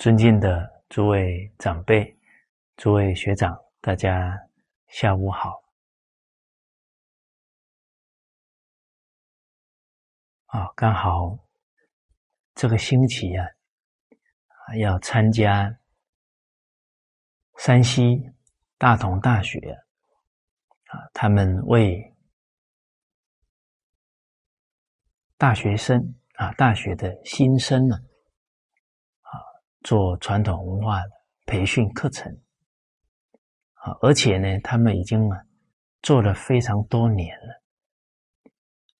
尊敬的诸位长辈、诸位学长，大家下午好。啊，刚好这个星期啊，要参加山西大同大学啊，他们为大学生啊，大学的新生呢。做传统文化培训课程，啊，而且呢，他们已经啊做了非常多年了，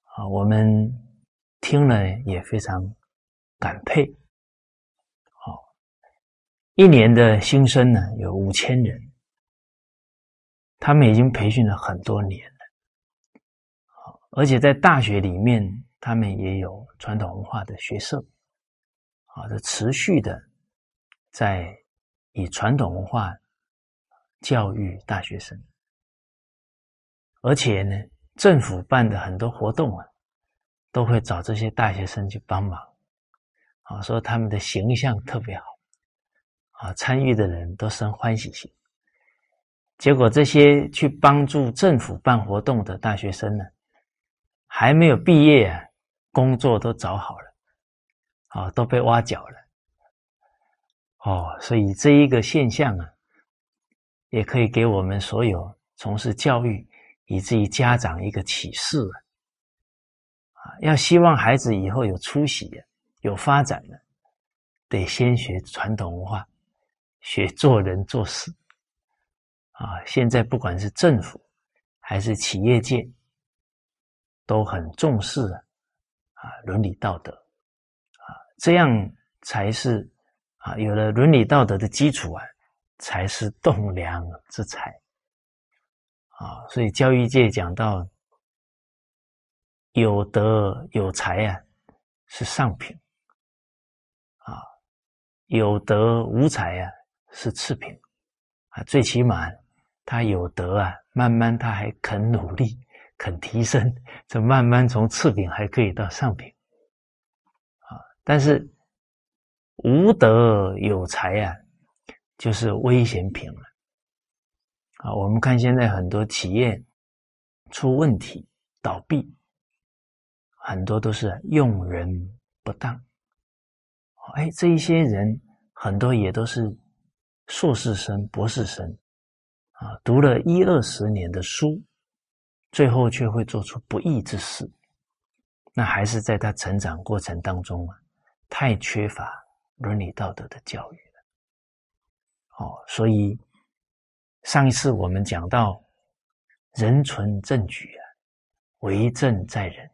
啊，我们听了也非常感佩，好，一年的新生呢有五千人，他们已经培训了很多年了，而且在大学里面，他们也有传统文化的学社，啊，这持续的。在以传统文化教育大学生，而且呢，政府办的很多活动啊，都会找这些大学生去帮忙，啊，说他们的形象特别好，啊，参与的人都生欢喜心。结果这些去帮助政府办活动的大学生呢，还没有毕业啊，工作都找好了，啊，都被挖角了。哦，所以这一个现象啊，也可以给我们所有从事教育以至于家长一个启示啊！要希望孩子以后有出息、有发展的，得先学传统文化，学做人做事。啊，现在不管是政府还是企业界，都很重视啊伦理道德啊，这样才是。啊，有了伦理道德的基础啊，才是栋梁之才。啊，所以教育界讲到有德有才啊，是上品；啊，有德无才啊，是次品。啊，最起码他有德啊，慢慢他还肯努力，肯提升，这慢慢从次品还可以到上品。啊，但是。无德有才呀，就是危险品了。啊，我们看现在很多企业出问题倒闭，很多都是用人不当。哎，这一些人很多也都是硕士生、博士生，啊，读了一二十年的书，最后却会做出不义之事。那还是在他成长过程当中啊，太缺乏。伦理道德的教育了，哦，所以上一次我们讲到人存政举啊，为政在人。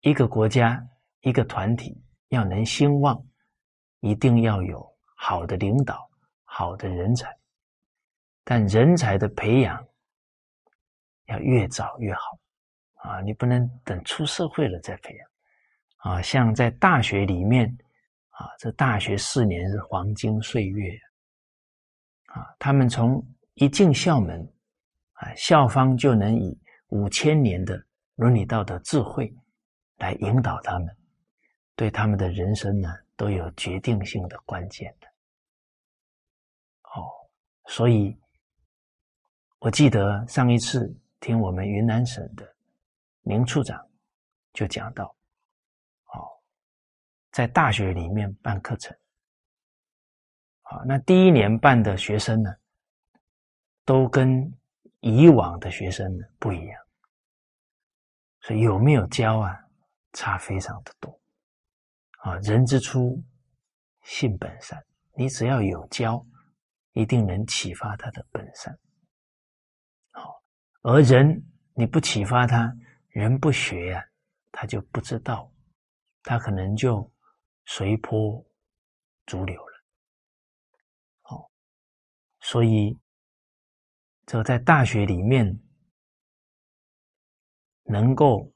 一个国家、一个团体要能兴旺，一定要有好的领导、好的人才。但人才的培养要越早越好啊！你不能等出社会了再培养啊！像在大学里面。啊，这大学四年是黄金岁月啊！他们从一进校门，啊，校方就能以五千年的伦理道德智慧来引导他们，对他们的人生呢都有决定性的关键的。哦，所以我记得上一次听我们云南省的林处长就讲到。在大学里面办课程，好，那第一年办的学生呢，都跟以往的学生不一样，所以有没有教啊，差非常的多，啊，人之初，性本善，你只要有教，一定能启发他的本善，好，而人你不启发他，人不学呀，他就不知道，他可能就。随波逐流了，好，所以这个在大学里面能够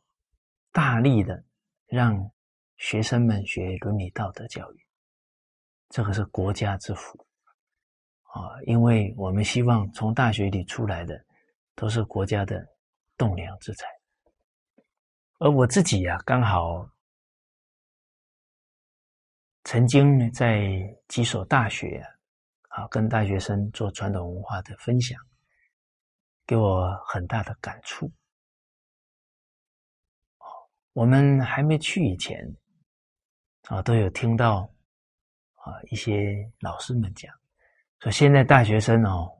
大力的让学生们学伦理道德教育，这个是国家之福啊！因为我们希望从大学里出来的都是国家的栋梁之才，而我自己呀，刚好。曾经呢在几所大学啊，跟大学生做传统文化的分享，给我很大的感触。哦我们还没去以前啊，都有听到啊一些老师们讲，说现在大学生哦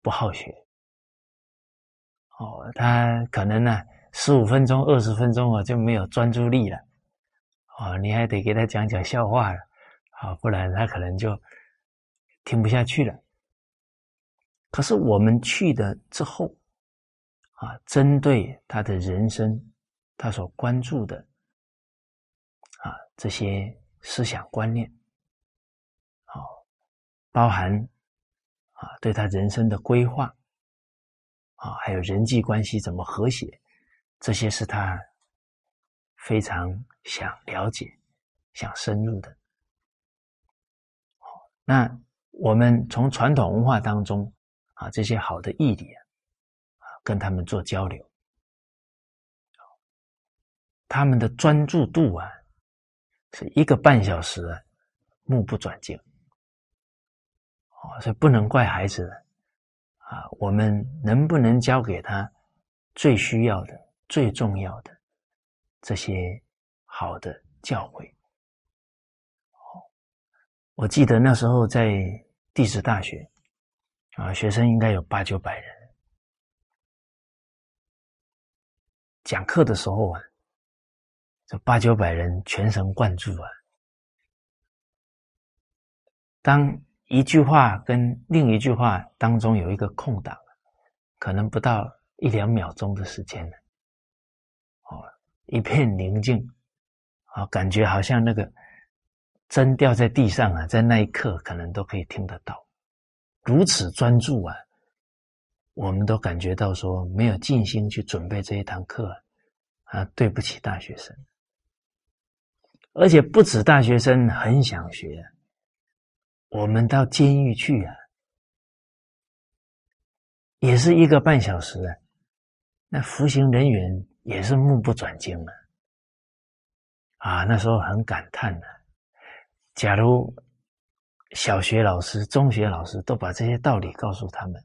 不好学，哦，他可能呢十五分钟、二十分钟啊就没有专注力了。啊，你还得给他讲讲笑话了，啊，不然他可能就听不下去了。可是我们去的之后，啊，针对他的人生，他所关注的，啊，这些思想观念，啊，包含啊，对他人生的规划，啊，还有人际关系怎么和谐，这些是他。非常想了解、想深入的，那我们从传统文化当中啊，这些好的义理，啊，跟他们做交流，他们的专注度啊，是一个半小时啊，目不转睛，哦，所以不能怪孩子啊，我们能不能教给他最需要的、最重要的？这些好的教诲，我记得那时候在地质大学啊，学生应该有八九百人。讲课的时候啊，这八九百人全神贯注啊。当一句话跟另一句话当中有一个空档，可能不到一两秒钟的时间呢。一片宁静，啊，感觉好像那个针掉在地上啊，在那一刻可能都可以听得到，如此专注啊，我们都感觉到说没有尽心去准备这一堂课啊，对不起大学生，而且不止大学生很想学，我们到监狱去啊，也是一个半小时啊，那服刑人员。也是目不转睛了，啊，那时候很感叹呢。假如小学老师、中学老师都把这些道理告诉他们，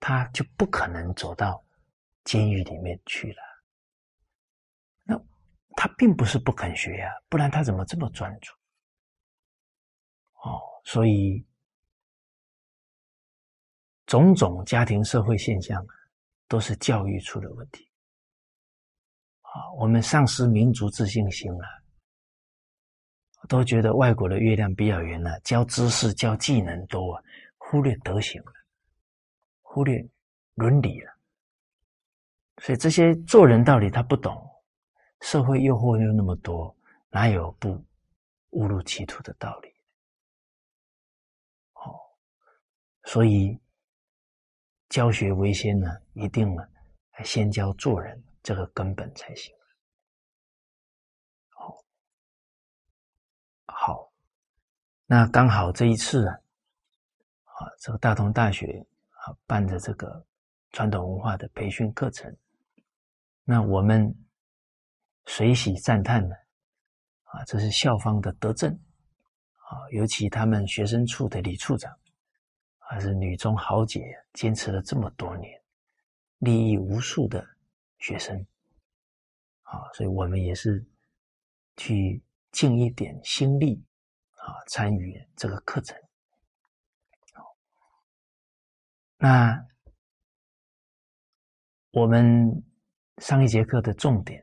他就不可能走到监狱里面去了。那他并不是不肯学呀，不然他怎么这么专注？哦，所以种种家庭社会现象。都是教育出了问题，啊，我们丧失民族自信心了，都觉得外国的月亮比较圆了，教知识、教技能多，忽略德行了，忽略伦理了，所以这些做人道理他不懂，社会诱惑又那么多，哪有不误入歧途的道理？哦，所以。教学为先呢，一定呢，先教做人这个根本才行。好，好，那刚好这一次啊，啊，这个大同大学啊办的这个传统文化的培训课程，那我们随喜赞叹呢，啊，这是校方的德政啊，尤其他们学生处的李处长。还是女中豪杰，坚持了这么多年，利益无数的学生，啊，所以我们也是去尽一点心力啊，参与这个课程。那我们上一节课的重点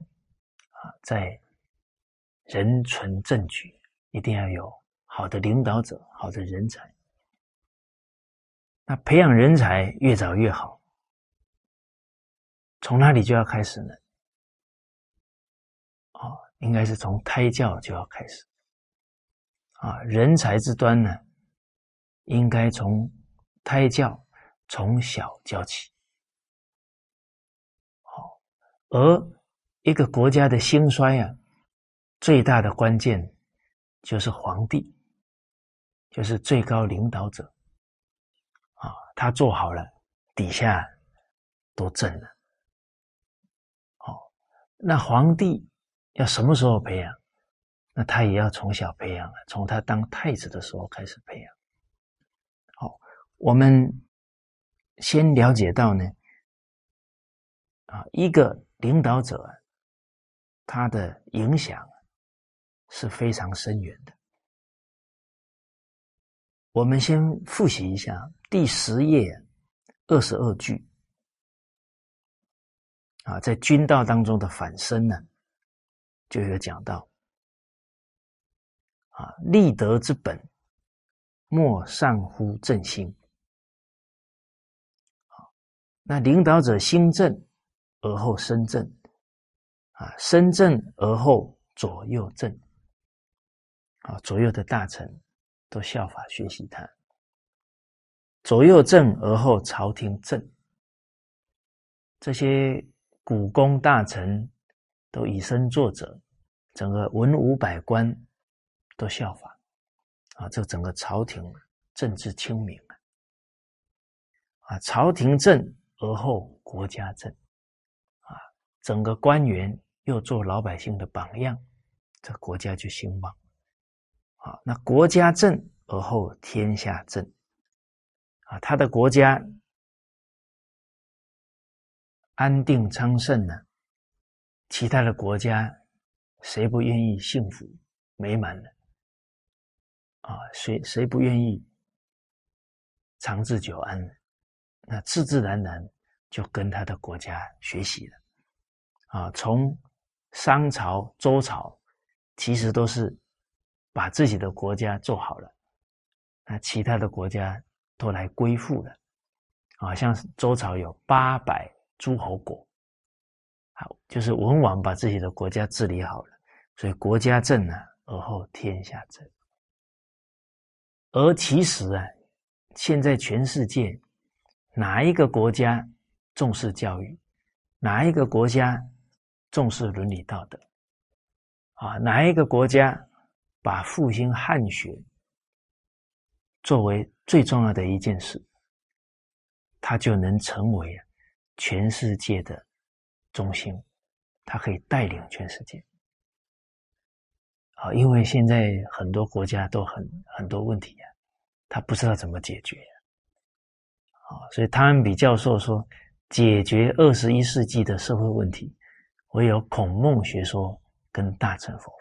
啊，在人存政举，一定要有好的领导者，好的人才。那培养人才越早越好，从哪里就要开始呢？啊，应该是从胎教就要开始。啊，人才之端呢，应该从胎教从小教起。好，而一个国家的兴衰啊，最大的关键就是皇帝，就是最高领导者。啊他做好了，底下都正了。那皇帝要什么时候培养？那他也要从小培养从他当太子的时候开始培养。好，我们先了解到呢，啊，一个领导者，他的影响是非常深远的。我们先复习一下第十页二十二句，啊，在君道当中的反身呢，就有讲到。啊，立德之本，莫上乎正心。那领导者心正而后身正，啊，身正而后左右正，啊，左右的大臣都效法学习他。左右正而后朝廷正，这些古公大臣都以身作则，整个文武百官。都效法啊！这整个朝廷政治清明啊！啊，朝廷正而后国家正啊，整个官员又做老百姓的榜样，这国家就兴旺啊。那国家正而后天下正啊，他的国家安定昌盛呢，其他的国家谁不愿意幸福美满呢？啊，谁谁不愿意长治久安？那自自然然就跟他的国家学习了。啊，从商朝、周朝，其实都是把自己的国家做好了，那其他的国家都来归附了。啊，像周朝有八百诸侯国，好，就是文王把自己的国家治理好了，所以国家正呢，而后天下正。而其实啊，现在全世界哪一个国家重视教育，哪一个国家重视伦理道德，啊，哪一个国家把复兴汉学作为最重要的一件事，它就能成为全世界的中心，它可以带领全世界。啊，因为现在很多国家都很很多问题啊，他不知道怎么解决，啊，所以汤恩比教授说，解决二十一世纪的社会问题，唯有孔孟学说跟大乘佛法。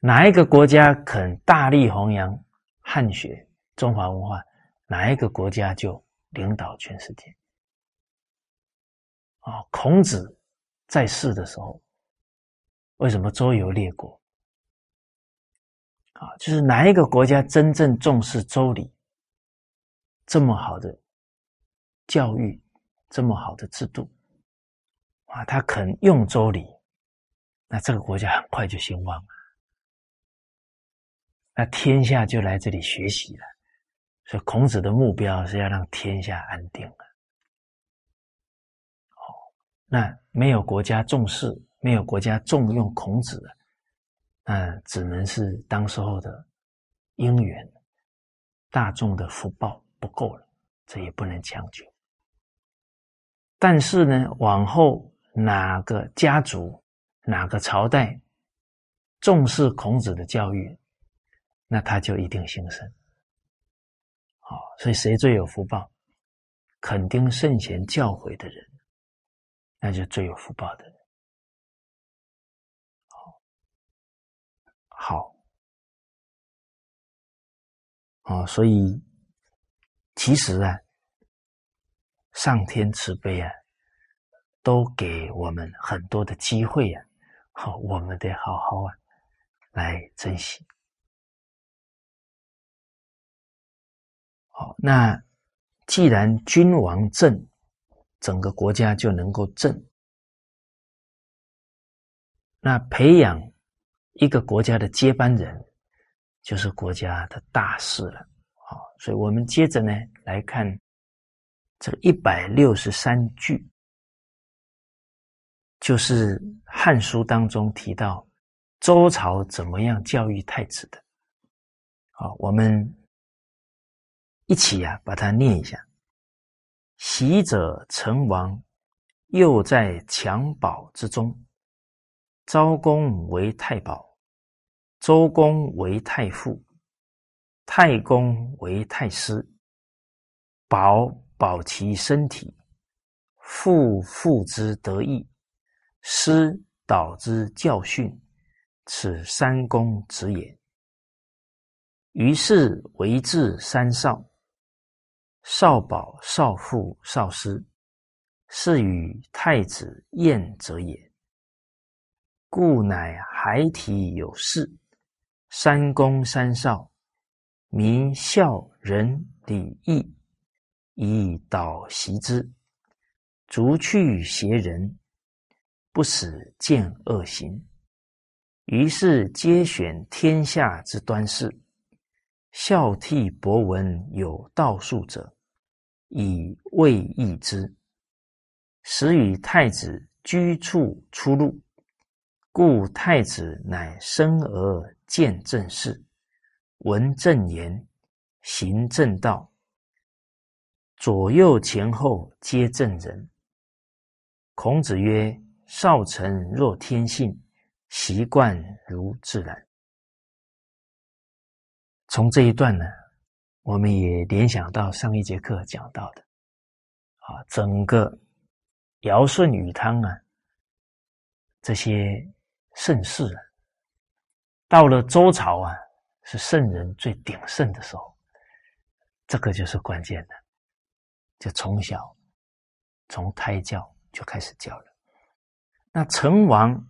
哪一个国家肯大力弘扬汉学、中华文化，哪一个国家就领导全世界。啊，孔子在世的时候。为什么周游列国？啊，就是哪一个国家真正重视周礼，这么好的教育，这么好的制度，啊，他肯用周礼，那这个国家很快就兴旺了，那天下就来这里学习了。所以孔子的目标是要让天下安定啊。哦，那没有国家重视。没有国家重用孔子，那只能是当时候的因缘，大众的福报不够了，这也不能强求。但是呢，往后哪个家族、哪个朝代重视孔子的教育，那他就一定兴盛。好，所以谁最有福报？肯定圣贤教诲的人，那就最有福报的人。好，啊，所以其实啊，上天慈悲啊，都给我们很多的机会啊，好，我们得好好啊来珍惜。好，那既然君王正，整个国家就能够正，那培养。一个国家的接班人，就是国家的大事了。好，所以我们接着呢来看这个一百六十三句，就是《汉书》当中提到周朝怎么样教育太子的。好，我们一起啊把它念一下：习者成王，又在襁褓之中。昭公为太保，周公为太傅，太公为太师。保保其身体，父父之德义，师导之教训，此三公子也。于是为治三少：少保、少父、少师，是与太子晏者也。故乃孩提有事，三公三少，民孝仁礼义，以导习之，逐去邪人，不使见恶行。于是皆选天下之端士，孝悌博闻有道术者，以慰义之，使与太子居处出入。故太子乃生而见正事，闻正言，行正道，左右前后皆正人。孔子曰：“少成若天性，习惯如自然。”从这一段呢，我们也联想到上一节课讲到的，啊，整个尧舜禹汤啊，这些。盛世啊，到了周朝啊，是圣人最鼎盛的时候，这个就是关键的，就从小从胎教就开始教了。那成王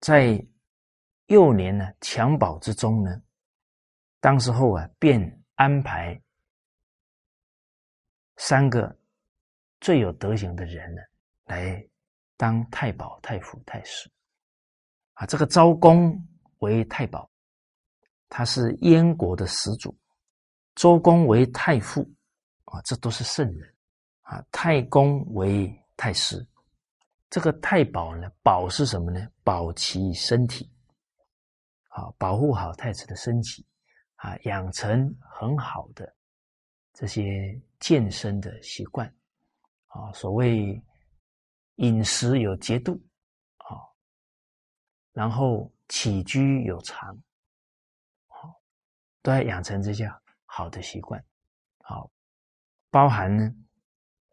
在幼年呢襁褓之中呢，当时候啊，便安排三个最有德行的人呢，来当太保、太傅、太师。啊，这个昭公为太保，他是燕国的始祖；周公为太傅，啊，这都是圣人。啊，太公为太师。这个太保呢，保是什么呢？保其身体，啊，保护好太子的身体，啊，养成很好的这些健身的习惯，啊，所谓饮食有节度啊。然后起居有常，好，都要养成这些好的习惯，好，包含呢，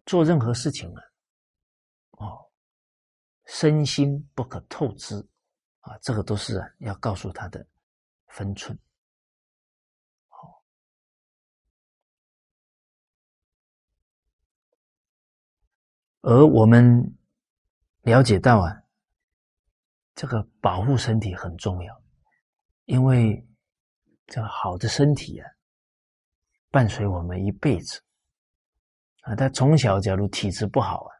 做任何事情啊，哦，身心不可透支，啊，这个都是要告诉他的分寸，而我们了解到啊。这个保护身体很重要，因为这个好的身体啊，伴随我们一辈子啊。他从小假如体质不好啊，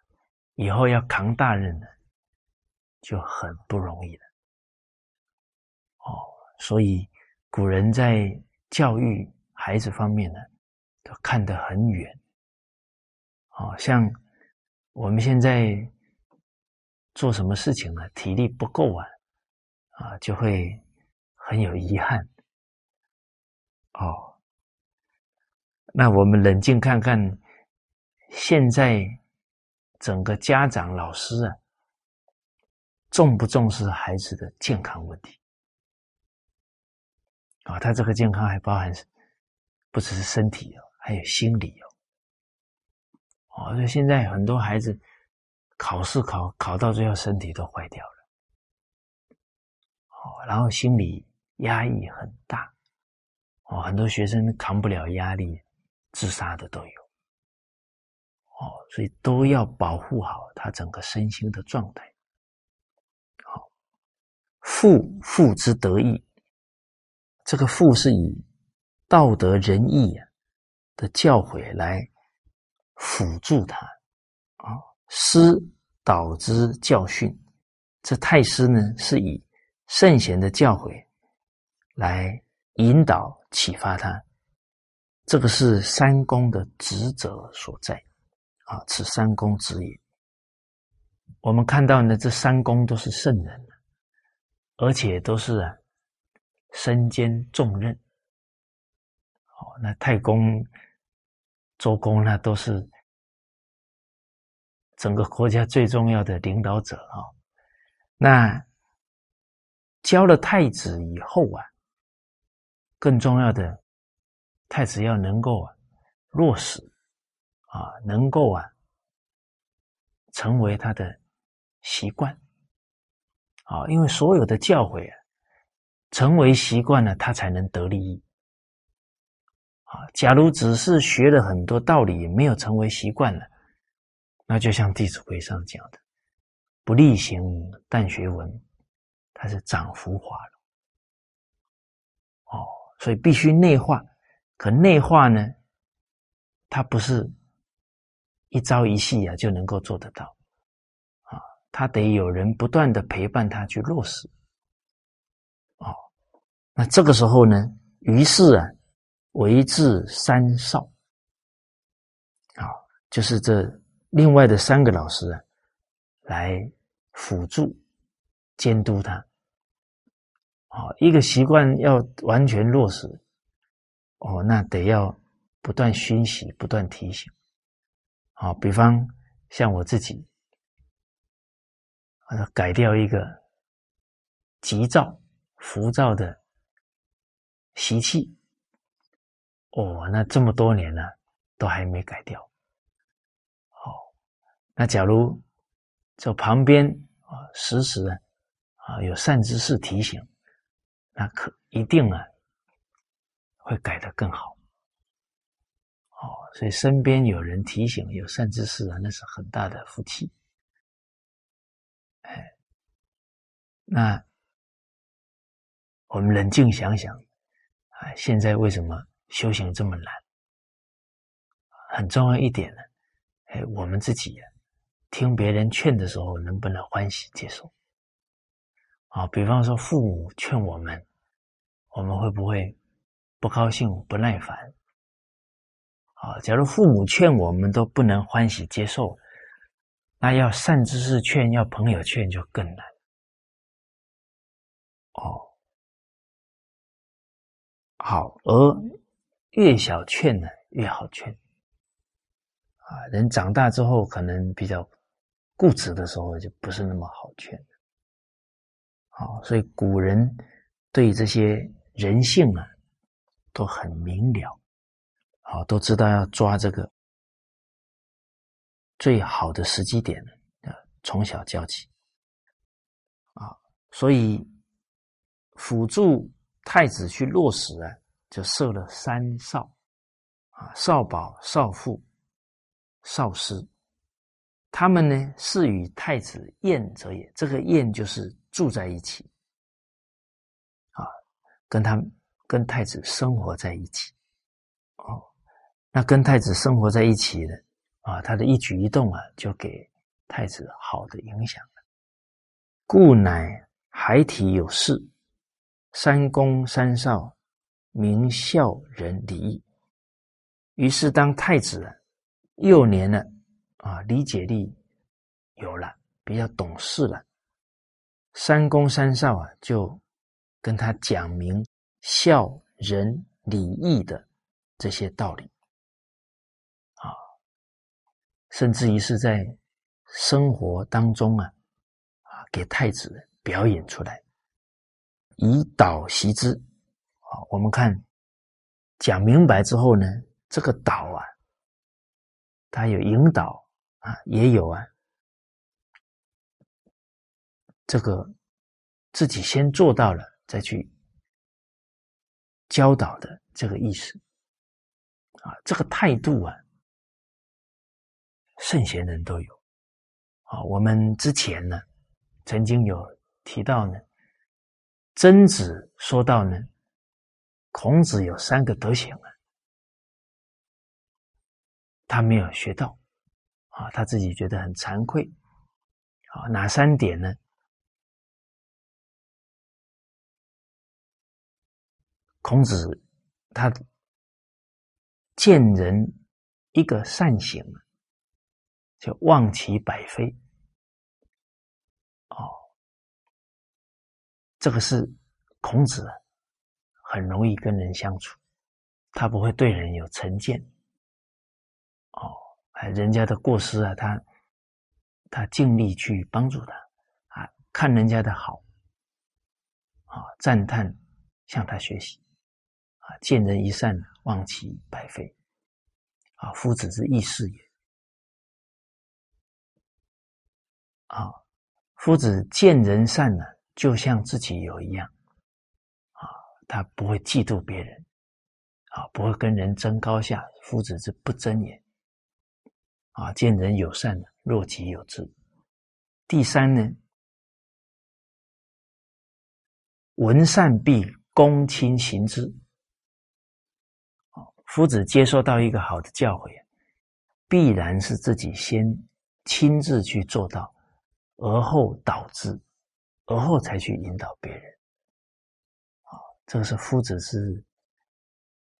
以后要扛大任呢，就很不容易了。哦，所以古人在教育孩子方面呢，都看得很远。哦，像我们现在。做什么事情呢？体力不够啊，啊，就会很有遗憾。哦，那我们冷静看看，现在整个家长、老师啊，重不重视孩子的健康问题？啊，他这个健康还包含不只是身体哦，还有心理。哦，所以现在很多孩子。考试考考到最后，身体都坏掉了，哦，然后心理压抑很大，哦，很多学生扛不了压力，自杀的都有，哦，所以都要保护好他整个身心的状态。好，父父之德义，这个父是以道德仁义的教诲来辅助他，啊。师导之教训，这太师呢是以圣贤的教诲来引导启发他，这个是三公的职责所在啊，此三公职也。我们看到呢，这三公都是圣人，而且都是啊身兼重任。哦，那太公、周公呢都是。整个国家最重要的领导者啊，那教了太子以后啊，更重要的，太子要能够啊落实啊，能够啊成为他的习惯啊，因为所有的教诲啊，成为习惯了，他才能得利益假如只是学了很多道理，也没有成为习惯了，那就像《弟子规》上讲的。不力行，但学文，它是长浮华了。哦，所以必须内化。可内化呢，它不是一朝一夕啊就能够做得到啊，他得有人不断的陪伴他去落实。哦，那这个时候呢，于是啊，为至三少，啊，就是这另外的三个老师，来。辅助监督他，好一个习惯要完全落实，哦，那得要不断熏习，不断提醒。好，比方像我自己，啊，改掉一个急躁、浮躁的习气，哦，那这么多年了，都还没改掉。好，那假如这旁边。啊，时时啊，啊有善知识提醒，那可一定啊会改得更好。哦，所以身边有人提醒，有善知识啊，那是很大的福气。哎，那我们冷静想想，啊，现在为什么修行这么难？很重要一点呢，哎，我们自己。听别人劝的时候，能不能欢喜接受？啊，比方说父母劝我们，我们会不会不高兴、不耐烦？啊，假如父母劝我们都不能欢喜接受，那要善知识劝、要朋友劝就更难。哦，好，而越小劝呢，越好劝。啊，人长大之后可能比较。固执的时候就不是那么好劝，好，所以古人对这些人性啊都很明了，好，都知道要抓这个最好的时机点啊，从小教起啊，所以辅助太子去落实啊，就设了三少啊，少保、少傅、少师。他们呢是与太子宴者也，这个宴就是住在一起，啊，跟他跟太子生活在一起，哦，那跟太子生活在一起的啊，他的一举一动啊，就给太子好的影响了。故乃孩提有事，三公三少，明孝仁礼义。于是当太子了幼年了。啊，理解力有了，比较懂事了。三公三少啊，就跟他讲明孝仁礼义的这些道理啊，甚至于是在生活当中啊，啊，给太子表演出来，以导习之。我们看讲明白之后呢，这个导啊，他有引导。啊，也有啊，这个自己先做到了，再去教导的这个意思啊，这个态度啊，圣贤人都有啊。我们之前呢，曾经有提到呢，曾子说到呢，孔子有三个德行啊，他没有学到。啊，他自己觉得很惭愧。啊，哪三点呢？孔子他见人一个善行，就望其百非。哦，这个是孔子很容易跟人相处，他不会对人有成见。哦。哎，人家的过失啊，他他尽力去帮助他啊，看人家的好啊，赞叹向他学习，啊，见人一善，忘其百非，啊，夫子之义事也，啊，夫子见人善呢，就像自己有一样，他不会嫉妒别人，啊，不会跟人争高下，夫子之不争也，啊，见人有善的，若己有之。第三呢？闻善必躬亲行之。夫子接受到一个好的教诲，必然是自己先亲自去做到，而后导致，而后才去引导别人。这个是夫子是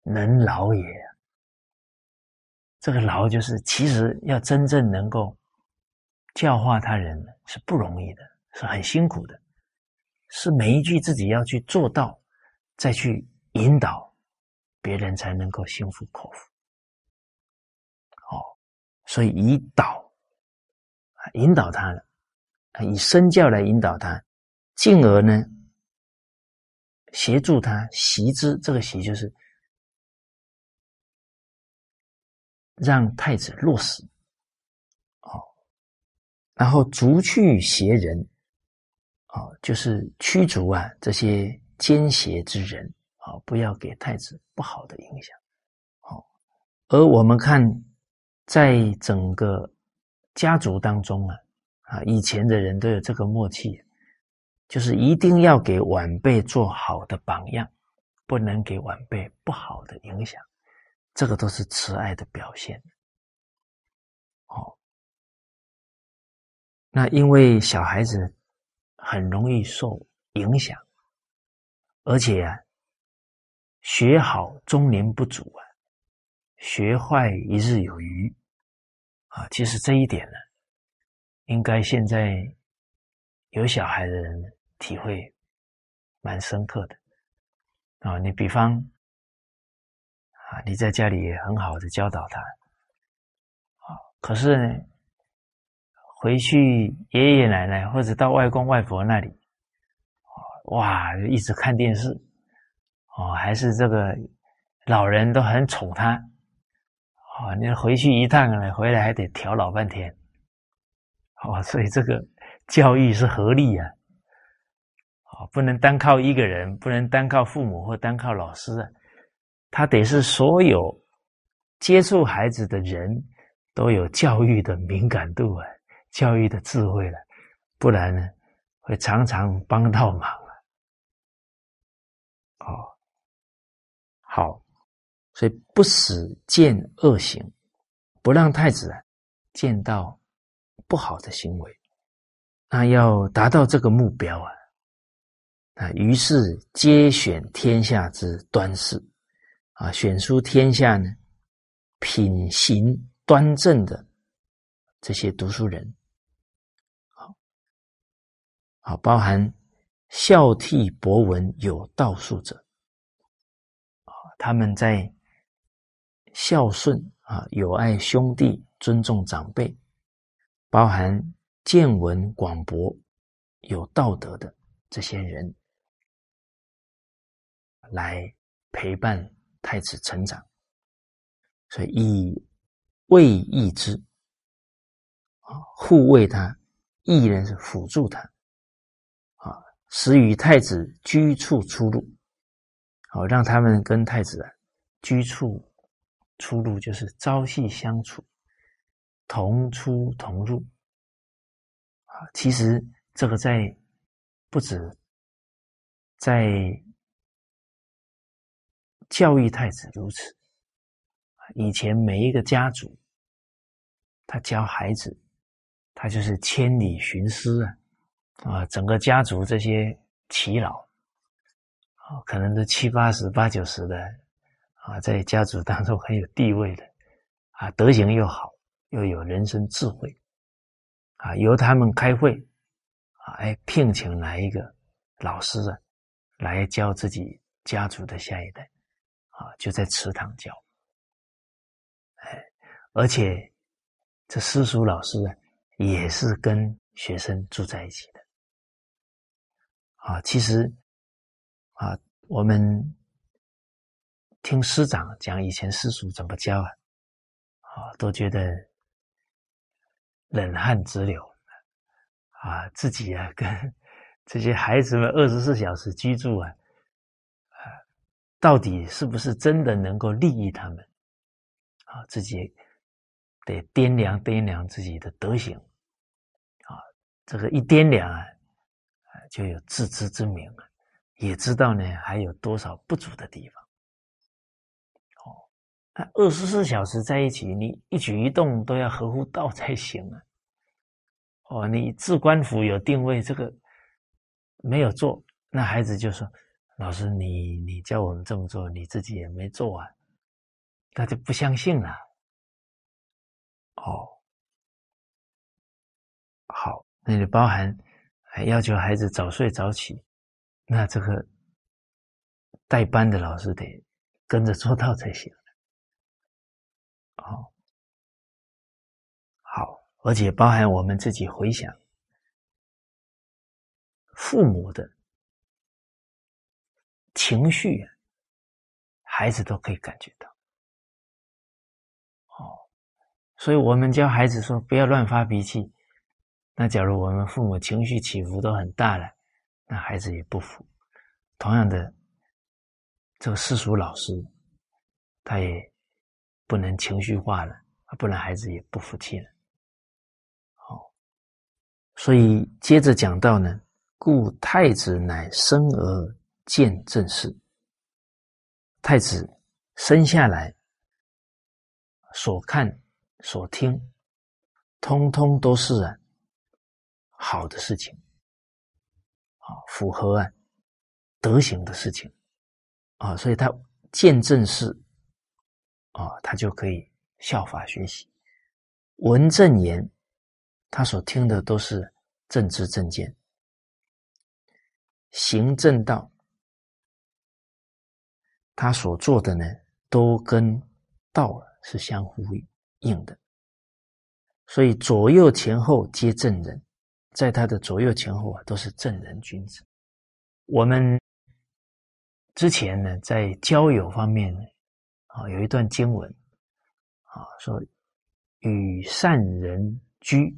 能劳也。这个劳就是其实要真正能够教化他人是不容易的，是很辛苦的。是每一句自己要去做到，再去引导别人，才能够心服口服。哦，所以以导引导他了，以身教来引导他，进而呢协助他习之。这个习就是让太子落实。哦，然后逐去邪人。啊，就是驱逐啊这些奸邪之人啊，不要给太子不好的影响。好，而我们看，在整个家族当中啊，啊，以前的人都有这个默契，就是一定要给晚辈做好的榜样，不能给晚辈不好的影响，这个都是慈爱的表现。好，那因为小孩子。很容易受影响，而且啊，学好终年不足啊，学坏一日有余啊。其实这一点呢，应该现在有小孩的人体会蛮深刻的啊。你比方啊，你在家里也很好的教导他啊，可是呢。回去爷爷奶奶或者到外公外婆那里，哇，一直看电视，哦，还是这个老人都很宠他，哦，你回去一趟呢，回来还得调老半天，哦，所以这个教育是合力啊，哦，不能单靠一个人，不能单靠父母或单靠老师啊，他得是所有接触孩子的人都有教育的敏感度啊。教育的智慧了，不然呢，会常常帮到忙啊。哦，好，所以不使见恶行，不让太子啊见到不好的行为。那要达到这个目标啊，啊，于是皆选天下之端士啊，选出天下呢品行端正的这些读书人。啊，包含孝悌博闻有道术者啊，他们在孝顺啊，友爱兄弟，尊重长辈，包含见闻广博、有道德的这些人，来陪伴太子成长，所以以卫义之啊，护卫他，义人是辅助他啊。使与太子居处出入，好让他们跟太子啊居处出入，就是朝夕相处，同出同入啊。其实这个在不止在教育太子如此，以前每一个家族，他教孩子，他就是千里寻师啊。啊，整个家族这些耆老，啊，可能都七八十、八九十的，啊，在家族当中很有地位的，啊，德行又好，又有人生智慧，啊，由他们开会，啊，哎，聘请来一个老师啊，来教自己家族的下一代，啊，就在祠堂教，哎，而且这私塾老师啊，也是跟学生住在一起的。啊，其实啊，我们听师长讲以前私塾怎么教啊，啊，都觉得冷汗直流啊，自己啊跟 这些孩子们二十四小时居住，啊，到底是不是真的能够利益他们啊？自己得掂量掂量自己的德行啊，这个一掂量啊，就有自知之明了。也知道呢，还有多少不足的地方。哦，那二十四小时在一起，你一举一动都要合乎道才行啊。哦，你自官府有定位，这个没有做，那孩子就说：“老师，你你叫我们这么做，你自己也没做啊。”他就不相信了。哦，好，那就包含还要求孩子早睡早起。那这个带班的老师得跟着做到才行。好，好，而且包含我们自己回想父母的情绪，孩子都可以感觉到。哦，所以我们教孩子说不要乱发脾气。那假如我们父母情绪起伏都很大了。那孩子也不服，同样的，这个世俗老师，他也不能情绪化了，不然孩子也不服气了。好，所以接着讲到呢，故太子乃生而见正事。太子生下来所看所听，通通都是啊好的事情。啊，符合啊德行的事情啊，所以他见正事啊，他就可以效法学习。闻正言，他所听的都是正知正见，行正道，他所做的呢，都跟道是相呼应的，所以左右前后皆正人。在他的左右前后啊，都是正人君子。我们之前呢，在交友方面，啊，有一段经文啊，说与善人居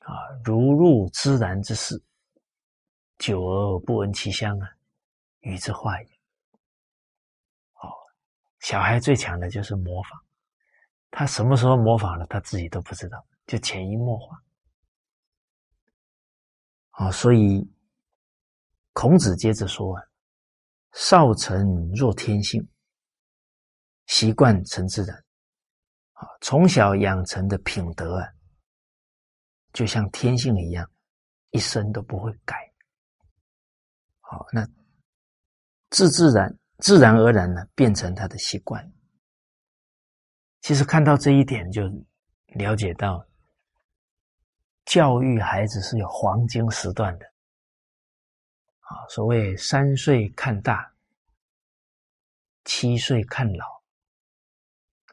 啊，如入芝兰之室，久而不闻其香啊，与之化也。小孩最强的就是模仿，他什么时候模仿了，他自己都不知道，就潜移默化。啊，所以孔子接着说啊：“少成若天性，习惯成自然。啊，从小养成的品德啊，就像天性一样，一生都不会改。好，那自自然、自然而然呢，变成他的习惯。其实看到这一点，就了解到。”教育孩子是有黄金时段的，啊，所谓三岁看大，七岁看老，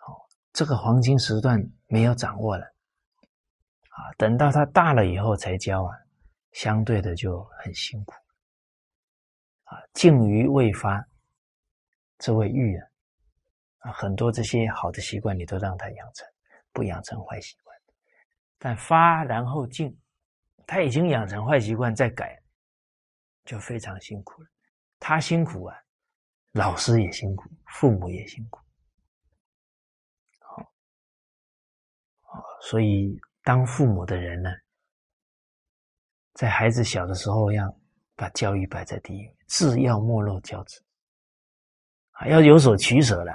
哦，这个黄金时段没有掌握了，啊，等到他大了以后才教啊，相对的就很辛苦，啊，静于未发，这位育啊，啊，很多这些好的习惯你都让他养成，不养成坏习惯。但发然后静，他已经养成坏习惯，再改就非常辛苦了。他辛苦啊，老师也辛苦，父母也辛苦。好，啊，所以当父母的人呢，在孩子小的时候要把教育摆在第一，自要莫漏教子，要有所取舍了，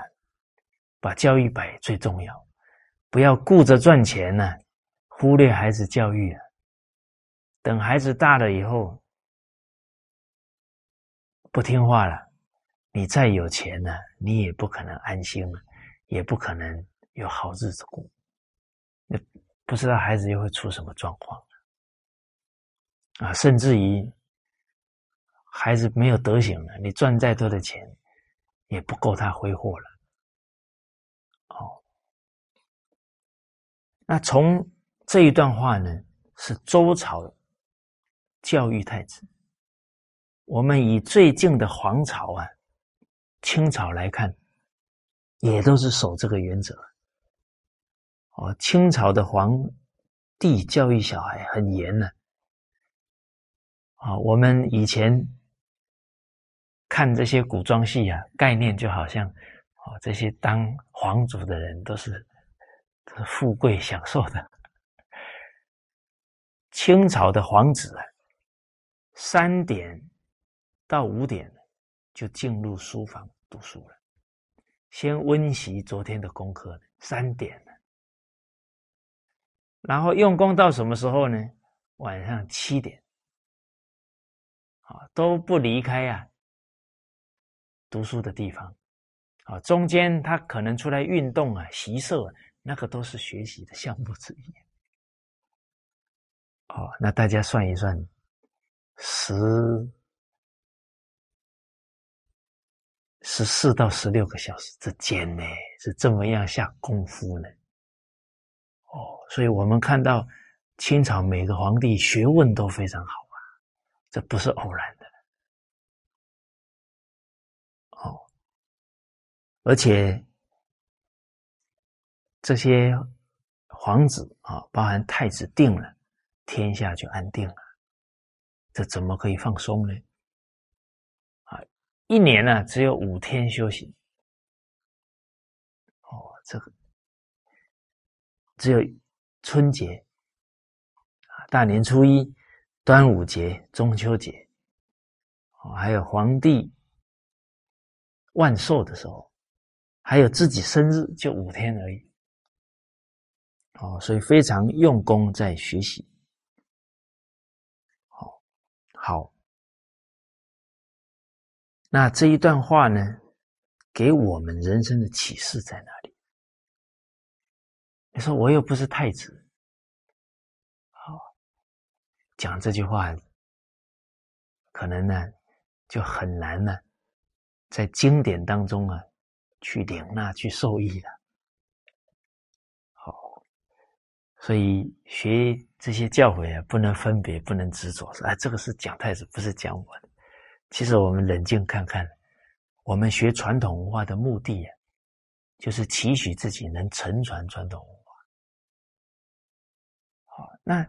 把教育摆最重要，不要顾着赚钱呢。忽略孩子教育啊，等孩子大了以后不听话了，你再有钱呢，你也不可能安心了，也不可能有好日子过。那不知道孩子又会出什么状况啊？甚至于孩子没有德行了，你赚再多的钱也不够他挥霍了。哦，那从。这一段话呢，是周朝教育太子我们以最近的皇朝啊，清朝来看，也都是守这个原则。哦，清朝的皇帝教育小孩很严呢。啊，我们以前看这些古装戏啊，概念就好像，哦，这些当皇族的人都是富贵享受的。清朝的皇子啊，三点到五点就进入书房读书了，先温习昨天的功课，三点，然后用功到什么时候呢？晚上七点。啊，都不离开呀，读书的地方，啊，中间他可能出来运动啊，习射，那个都是学习的项目之一。哦，那大家算一算，十十四到十六个小时之间呢，是这么样下功夫呢？哦，所以我们看到清朝每个皇帝学问都非常好啊。这不是偶然的，而且这些皇子啊，包含太子定了，天下就安定了，这怎么可以放松呢？啊，一年呢只有五天休息，哦，这个只有春节，大年初一。端午节、中秋节，哦，还有皇帝万寿的时候，还有自己生日，就五天而已，哦，所以非常用功在学习，好，好，那这一段话呢，给我们人生的启示在哪里？你说我又不是太子。好讲这句话，可能呢就很难呢，在经典当中啊去领纳、去受益的。好，所以学这些教诲啊，不能分别，不能执着，说哎，这个是讲太子，不是讲我的。其实我们冷静看看，我们学传统文化的目的啊，就是期许自己能承传传统文化。好，那。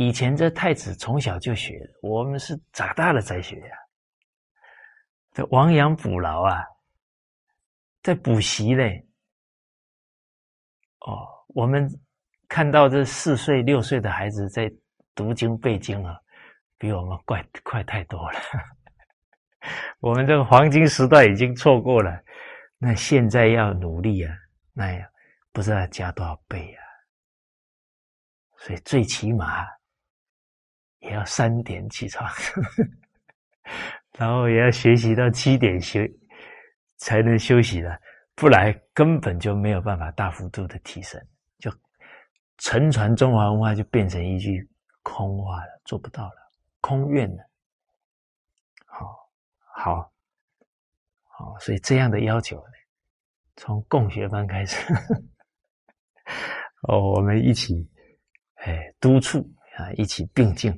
以前这太子从小就学，我们是长大了才学呀。这亡羊补牢啊，在补习嘞。哦，我们看到这四岁六岁的孩子在读经背经啊，比我们快快太多了。我们这个黄金时代已经错过了，那现在要努力啊，那样不知道加多少倍啊。所以最起码。也要三点起床，然后也要学习到七点学才能休息的，不然根本就没有办法大幅度的提升，就沉传中华文化就变成一句空话了，做不到了，空愿了。好，好，好，所以这样的要求呢，从共学班开始，哦，我们一起哎督促啊，一起并进。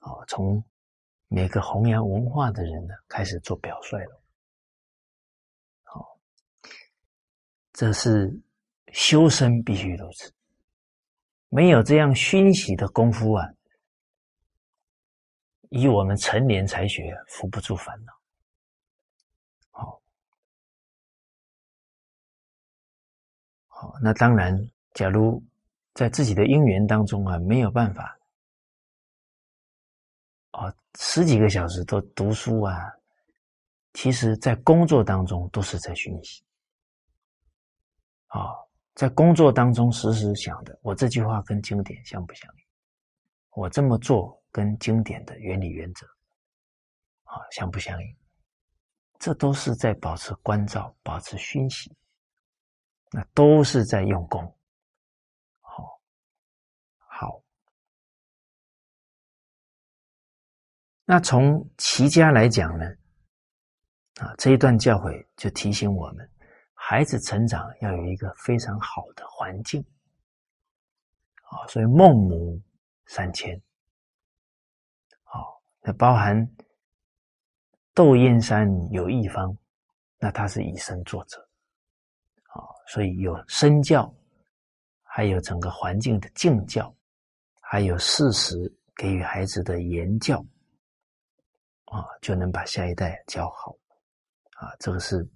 哦，从每个弘扬文化的人呢开始做表率了。这是修身必须如此，没有这样熏习的功夫啊，以我们成年才学，扶不住烦恼。好，好，那当然，假如在自己的因缘当中啊，没有办法。哦，十几个小时都读书啊，其实在工作当中都是在学习。啊，在工作当中时时想的，我这句话跟经典相不相应？我这么做跟经典的原理原则啊相不相应？这都是在保持关照，保持熏习，那都是在用功。好，好。那从齐家来讲呢，啊，这一段教诲就提醒我们，孩子成长要有一个非常好的环境，啊，所以孟母三迁，啊，那包含窦燕山有一方，那他是以身作则，啊，所以有身教，还有整个环境的敬教，还有事实给予孩子的言教，啊，就能把下一代教好，啊，这个是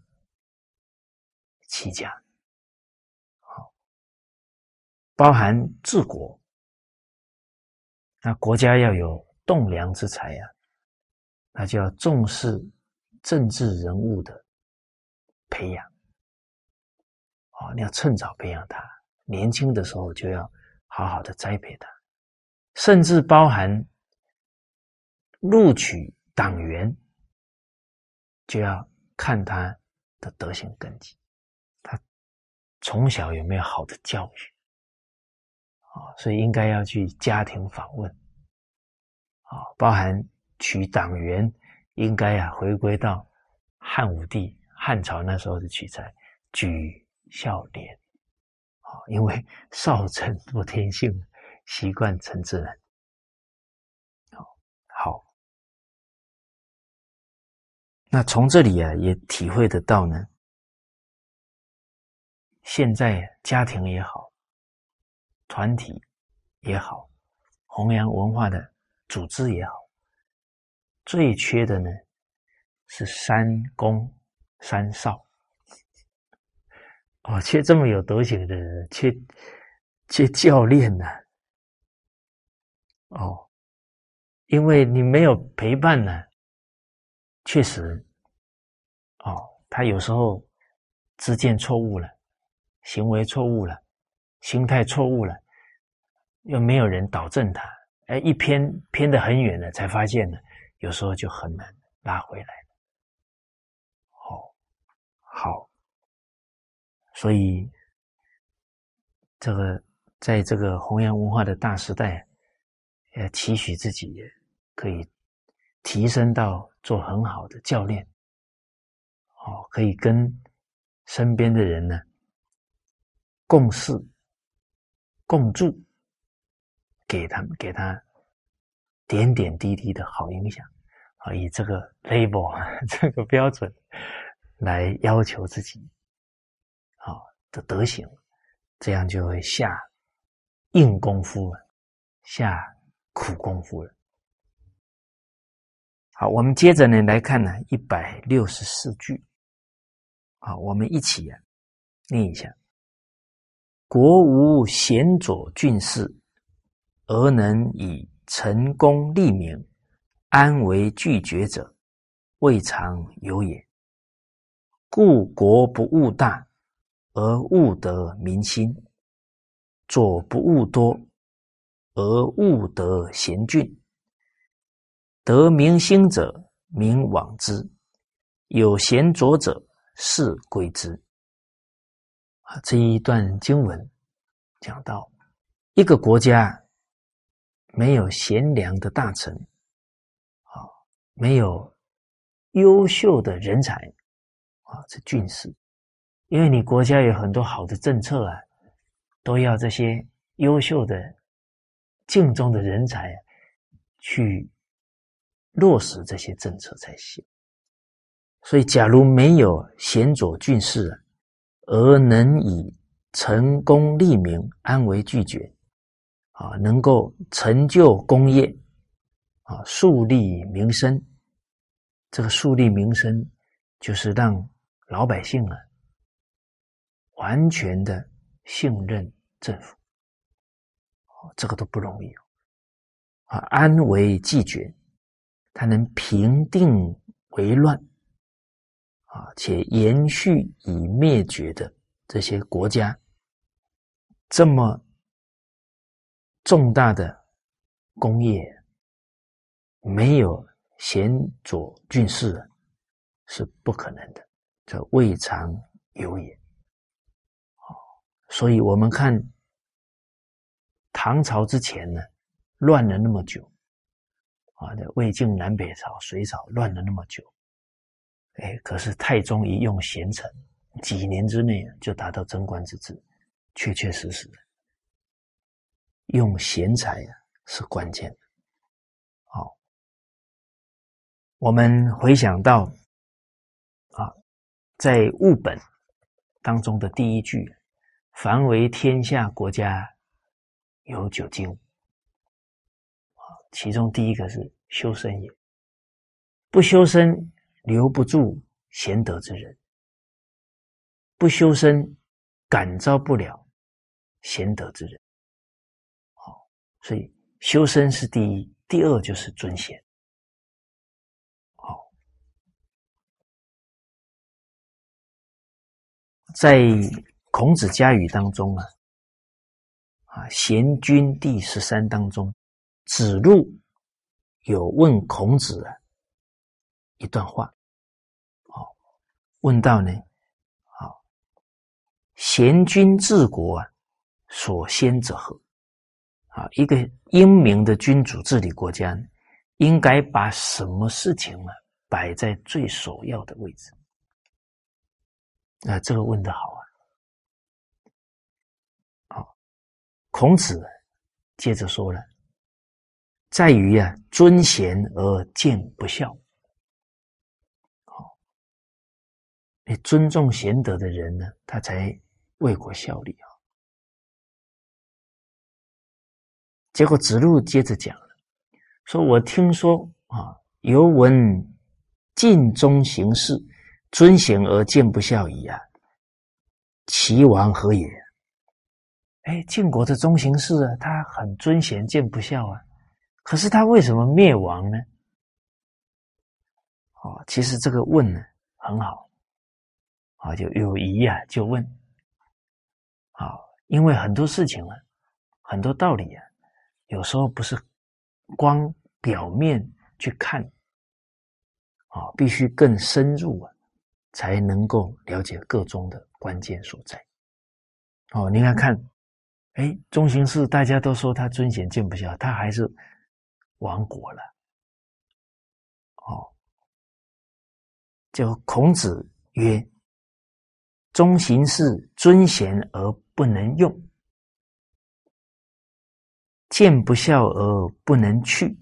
齐家，好，包含治国。那国家要有栋梁之才呀，那就要重视政治人物的培养。哦，你要趁早培养他，年轻的时候就要好好的栽培他，甚至包含录取党员，就要看他的德行根基，从小有没有好的教育。啊，所以应该要去家庭访问，啊，包含取党员，应该啊回归到汉武帝汉朝那时候的取材，举孝廉，啊，因为少臣多天性，习惯成自然，好，好，那从这里啊也体会得到呢，现在家庭也好。团体也好，弘扬文化的组织也好，最缺的呢是三公三少。哦，缺这么有德行的人，缺缺教练呢？哦，因为你没有陪伴呢，确实，哦，他有时候知见错误了，行为错误了。心态错误了，又没有人导正他，哎，一偏偏的很远了，才发现呢，有时候就很难拉回来。好，好，所以这个在这个弘扬文化的大时代，呃，期许自己可以提升到做很好的教练，哦，可以跟身边的人呢共事。共助，给他们给他点点滴滴的好影响啊！以这个 label 这个标准来要求自己啊的德行，这样就会下硬功夫了，下苦功夫了。好，我们接着呢来看呢一百六十四句，好，我们一起啊念一下。国无贤佐俊士，而能以成功立名，安为拒绝者，未尝有也。故国不务大，而务得民心；左不务多，而务得贤俊。得民心者，民往之；有贤佐者，士归之。啊，这一段经文讲到，一个国家没有贤良的大臣，啊，没有优秀的人才，啊，这俊士，因为你国家有很多好的政策啊，都要这些优秀的、敬重的人才去落实这些政策才行。所以，假如没有贤佐俊士啊。而能以成功立名，安为拒绝，啊，能够成就功业，啊，树立名声。这个树立名声，就是让老百姓啊，完全的信任政府。这个都不容易啊，安为拒绝，他能平定为乱。啊，且延续已灭绝的这些国家，这么重大的工业，没有贤佐俊士是不可能的，这未尝有也。所以我们看唐朝之前呢，乱了那么久，啊，这魏晋南北朝、隋朝乱了那么久。哎，可是太宗一用贤臣，几年之内就达到贞观之治，确确实实用贤才是关键的。好，我们回想到啊，在物本当中的第一句“凡为天下国家有九经”，其中第一个是修身也，不修身留不住贤德之人，不修身感召不了贤德之人。好，所以修身是第一，第二就是尊贤。好在孔子家语当中啊，啊贤君第十三当中，子路有问孔子啊一段话，问到呢，好贤君治国啊，所先者何？啊，一个英明的君主治理国家，应该把什么事情啊摆在最首要的位置？啊，这个问的好啊！好，孔子接着说了，在于啊，尊贤而见不孝。你尊重贤德的人呢，他才为国效力啊。结果子路接着讲了，说我听说啊，尤闻尽忠行事。尊贤而见不孝矣啊！齐王何也？哎，晋国的中行氏啊，他很尊贤，见不孝啊。可是他为什么灭亡呢？哦，其实这个问呢很好，啊，就有疑啊，就问。啊，因为很多事情啊，很多道理啊，有时候不是光表面去看，啊，必须更深入啊。才能够了解个中的关键所在。哦，你看看，哎，中行氏大家都说他尊贤见不孝，他还是亡国了。哦，就孔子曰：“中行事尊贤而不能用，见不孝而不能去。”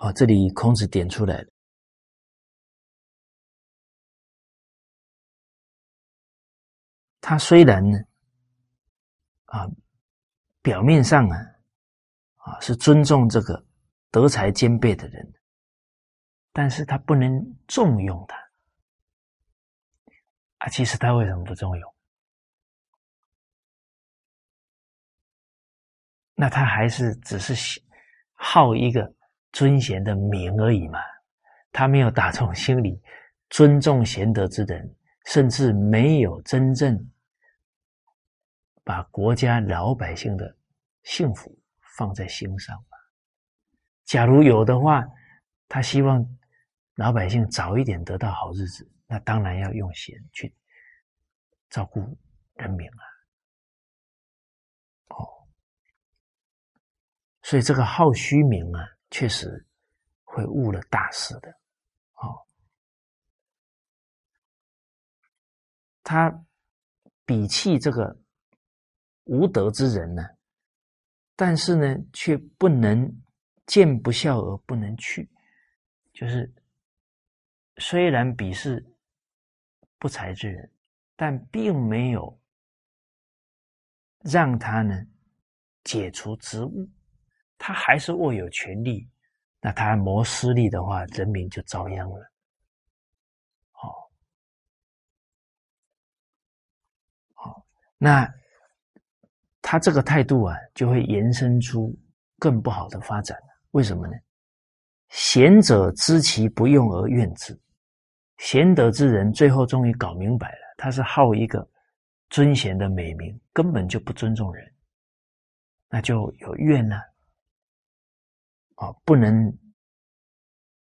哦，这里孔子点出来了。他虽然呢，啊，表面上啊，啊是尊重这个德才兼备的人，但是他不能重用他。啊，其实他为什么不重用？那他还是只是好一个。尊贤的名而已嘛，他没有打从心里尊重贤德之人，甚至没有真正把国家老百姓的幸福放在心上吧。假如有的话，他希望老百姓早一点得到好日子，那当然要用贤去照顾人民啊。哦，所以这个好虚名啊。确实会误了大事的，哦，他鄙弃这个无德之人呢，但是呢，却不能见不孝而不能去，就是虽然鄙视不才之人，但并没有让他呢解除职务。他还是握有权力，那他谋私利的话，人民就遭殃了。好，好，那他这个态度啊，就会延伸出更不好的发展为什么呢？贤者知其不用而怨之，贤德之人最后终于搞明白了，他是好一个尊贤的美名，根本就不尊重人，那就有怨呢。啊，不能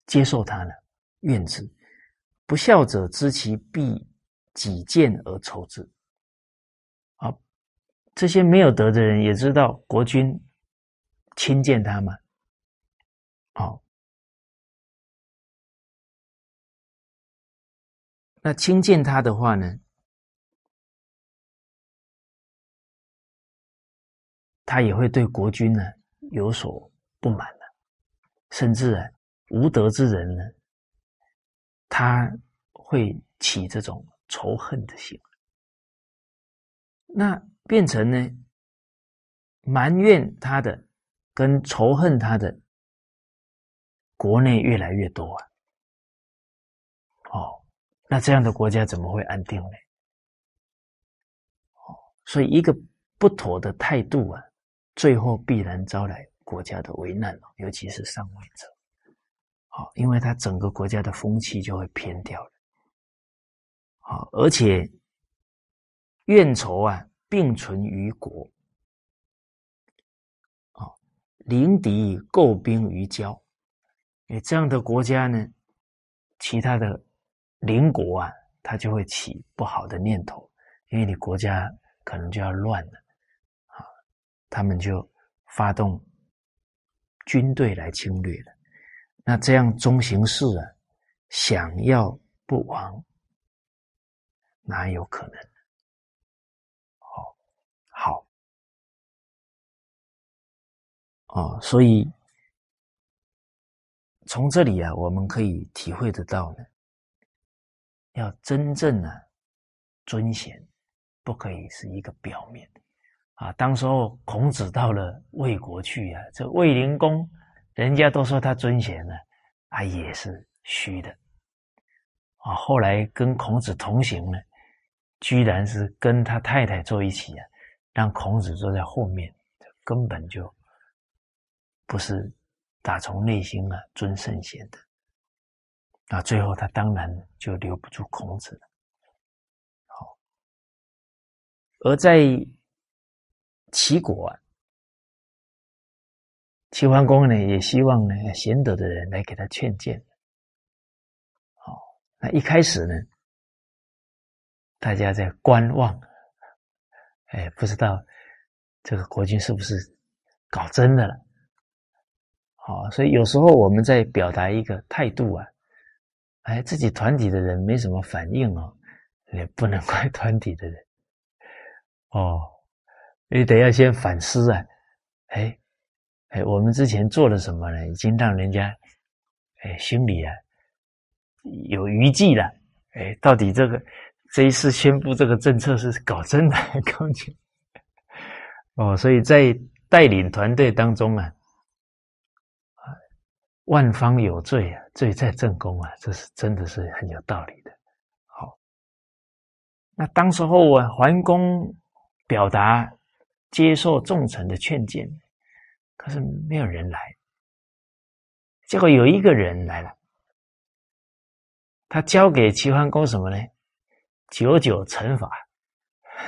接受他呢，怨之。不孝者知其必己见而仇之。啊，这些没有德的人也知道国君轻贱他嘛。好，那轻贱他的话呢，他也会对国君呢有所不满的。甚至啊，无德之人呢，他会起这种仇恨的心，那变成呢，埋怨他的跟仇恨他的国内越来越多啊。那这样的国家怎么会安定呢？哦，所以一个不妥的态度啊，最后必然招来国家的危难尤其是上位者。好，因为他整个国家的风气就会偏掉了。好，而且怨仇啊并存于国。啊，临敌构兵于交，哎，这样的国家呢，其他的。邻国啊，他就会起不好的念头，因为你国家可能就要乱了，啊，他们就发动军队来侵略了。那这样中行事啊，想要不亡，哪有可能？好，好，哦，所以从这里啊，我们可以体会得到呢。要真正的尊贤，不可以是一个表面啊。当时候孔子到了魏国去啊，这魏灵公，人家都说他尊贤呢，啊也是虚的啊。后来跟孔子同行呢，居然是跟他太太坐一起啊，让孔子坐在后面，根本就不是打从内心啊尊圣贤的。那最后他当然就留不住孔子了。好，而在齐国啊，齐桓公呢也希望呢贤德的人来给他劝谏。好，那一开始呢，大家在观望，哎，不知道这个国君是不是搞真的了。好，所以有时候我们在表达一个态度啊。哎，自己团体的人没什么反应哦，也不能怪 团体的人哦，你得要先反思啊。哎，哎，我们之前做了什么呢？已经让人家哎心里啊有余悸了。哎，到底这个这一次宣布这个政策是搞真的搞假？哦，所以在带领团队当中啊。万方有罪啊，罪在正宫啊，这是真的是很有道理的。好，那当时候啊，桓公表达接受众臣的劝谏，可是没有人来。结果有一个人来了，他交给齐桓公什么呢？九九乘法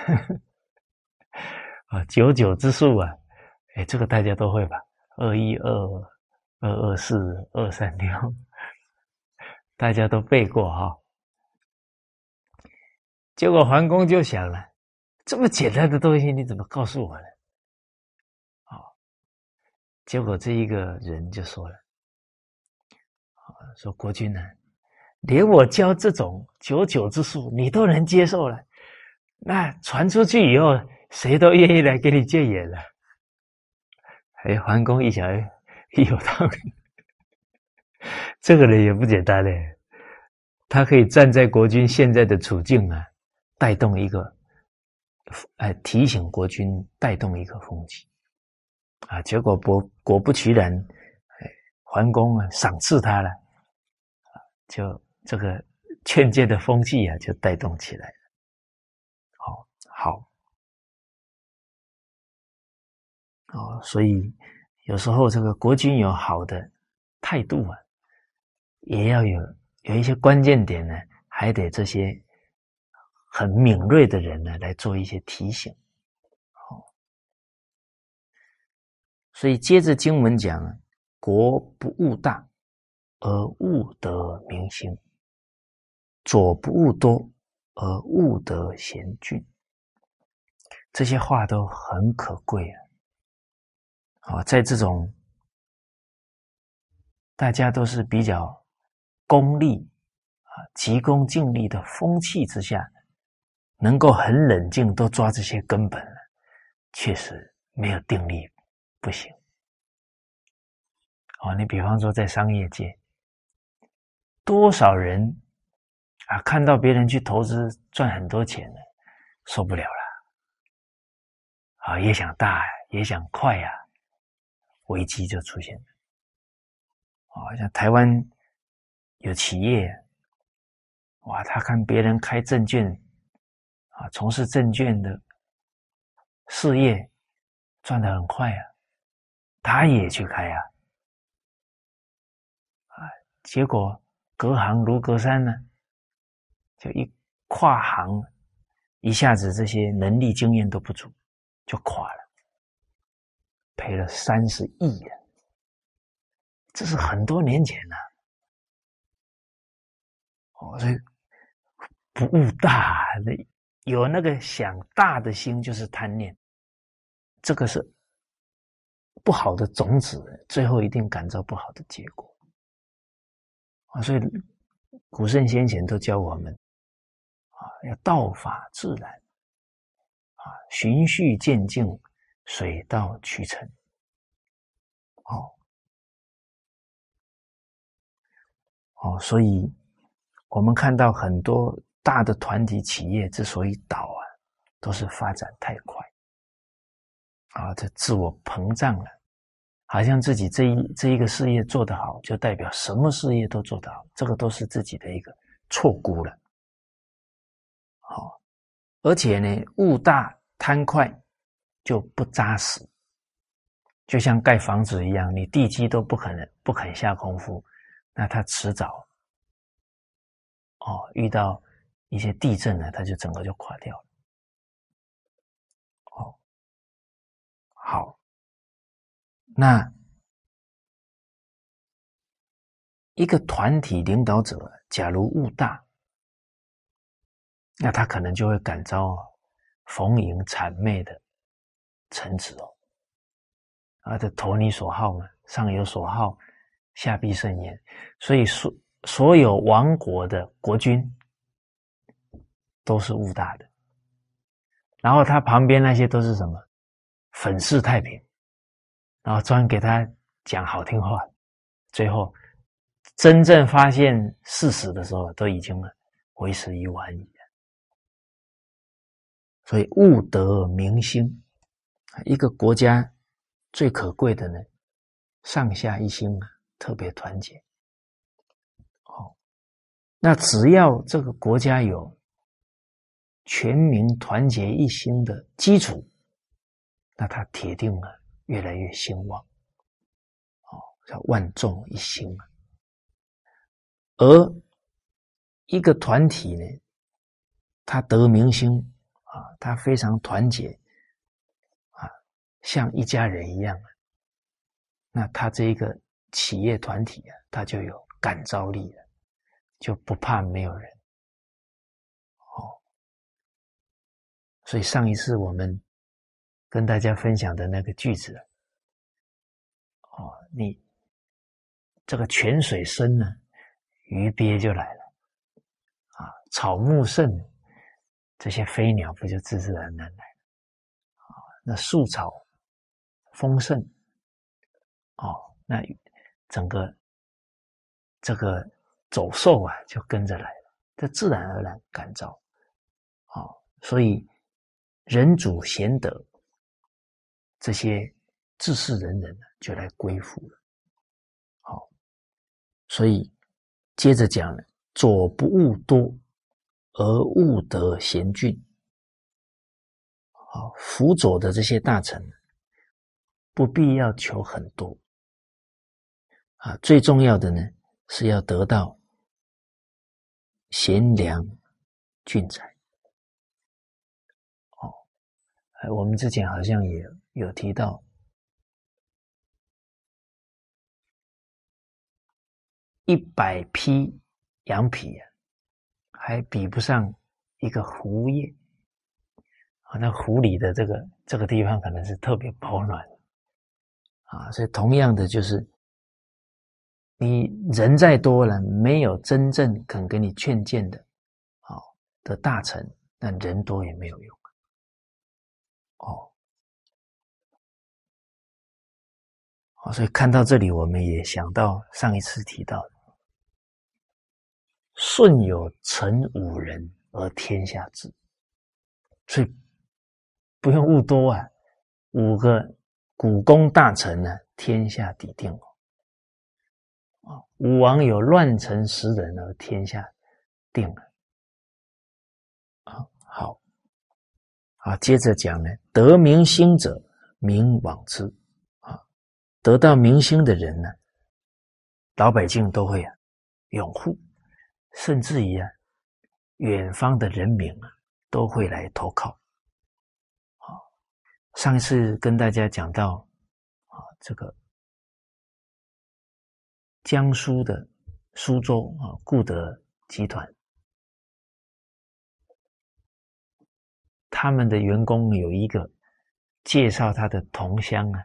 啊，九九之数啊，哎，这个大家都会吧？二一二。二二四二三六，大家都背过哈。结果桓公就想了：这么简单的东西，你怎么告诉我呢？好，结果这一个人就说了：“说国君呢，连我教这种九九之术，你都能接受了，那传出去以后，谁都愿意来给你戒眼了。”哎，桓公一想。有道理，这个人也不简单嘞。他可以站在国君现在的处境啊，带动一个，哎，提醒国君，带动一个风气啊。结果果果不其然，哎，桓公啊赏赐他了，就这个劝诫的风气啊，就带动起来了。好，好，哦，所以。有时候，这个国君有好的态度啊，也要有有一些关键点呢，还得这些很敏锐的人呢来做一些提醒。好，所以接着经文讲，国不务大，而务得民心；左不务多，而务得贤俊。这些话都很可贵啊。啊，在这种大家都是比较功利啊、急功近利的风气之下，能够很冷静，都抓这些根本，确实没有定力不行。哦，你比方说在商业界，多少人啊，看到别人去投资赚很多钱了，受不了了，啊，也想大，也想快呀，危机就出现了。啊，像台湾有企业，哇，他看别人开证券，啊，从事证券的事业赚的很快啊，他也去开啊。结果隔行如隔山呢，就一跨行，一下子这些能力经验都不足，就垮了，赔了三十亿呀！这是很多年前了。哦，所以不悟大，有那个想大的心就是贪念，这个是不好的种子，最后一定感召不好的结果。啊，所以古圣先贤都教我们啊，要道法自然，啊，循序渐进，水到渠成。哦，哦，所以我们看到很多大的团体企业之所以倒啊，都是发展太快，啊，这自我膨胀了。好像自己这一这一个事业做得好，就代表什么事业都做得好，这个都是自己的一个错估了。好，而且呢，物大贪快就不扎实，就像盖房子一样，你地基都不可能不肯下功夫，那它迟早哦遇到一些地震呢，它就整个就垮掉了。哦，好。那一个团体领导者，假如物大，那他可能就会感召逢迎谄媚的臣子哦。啊，这投你所好嘛，上有所好，下必甚焉。所以，所所有亡国的国君都是物大的，然后他旁边那些都是什么？粉饰太平。然后专给他讲好听话，最后真正发现事实的时候，都已经为时已晚矣。所以物得民心，一个国家最可贵的呢，上下一心啊，特别团结。好，那只要这个国家有全民团结一心的基础，那他铁定啊。越来越兴旺，哦，叫万众一心啊。而一个团体呢，他得民心啊，他非常团结，像一家人一样啊。那他这一个企业团体啊，他就有感召力了，就不怕没有人。哦，所以上一次我们。跟大家分享的那个句子，哦，你这个泉水深呢，鱼鳖就来了，啊，草木盛，这些飞鸟不就自自然然来了啊，那树草丰盛，哦，那整个这个走兽啊就跟着来了，这自然而然感召，哦，所以人主贤德。这些治世仁人呢，就来归附了。好，所以接着讲了：左不务多，而务得贤俊。好，辅佐的这些大臣，不必要求很多。啊，最重要的呢，是要得到贤良俊才。哦，哎，我们之前好像也。有提到一百匹羊皮啊，还比不上一个狐叶啊。那湖里的这个这个地方可能是特别保暖啊。所以同样的，就是你人再多了，没有真正肯给你劝谏的，好，的大臣，那人多也没有用哦。啊，所以看到这里，我们也想到上一次提到的“舜有成五人而天下治”，所以不用务多啊，五个古公大臣呢，天下底定哦。啊，武王有乱臣十人而天下定了。啊，好，啊，接着讲呢，得民心者，民往之啊。得到民心的人呢，老百姓都会啊拥护，甚至于啊远方的人民啊都会来投靠。上次跟大家讲到啊这个江苏的苏州啊固德集团，他们的员工有一个介绍他的同乡啊。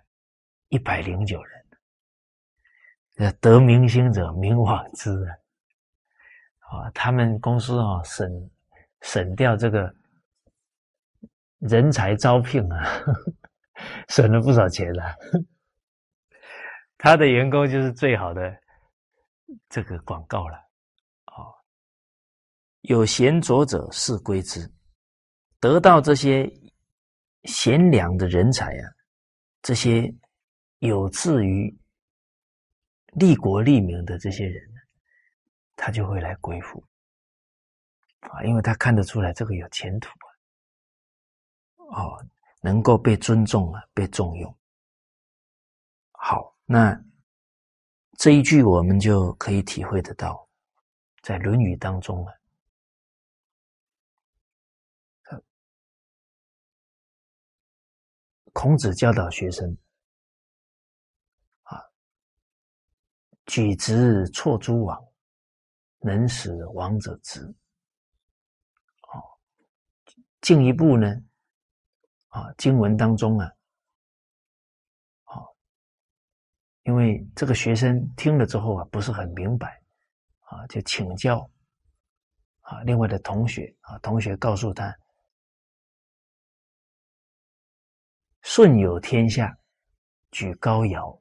一百零九人，得民心者，名往之啊！啊，他们公司啊，省省掉这个人才招聘啊，省了不少钱了。他的员工就是最好的这个广告了。哦，有贤卓者，是归之。得到这些贤良的人才啊，这些。有志于利国利民的这些人，他就会来归附啊，因为他看得出来这个有前途，哦，能够被尊重啊，被重用。好，那这一句我们就可以体会得到，在《论语》当中啊，孔子教导学生啊。举直错诸枉，能使亡者直。哦，进一步呢，啊，经文当中啊，好，因为这个学生听了之后啊，不是很明白，啊，就请教啊，另外的同学啊，同学告诉他：舜有天下，举高尧，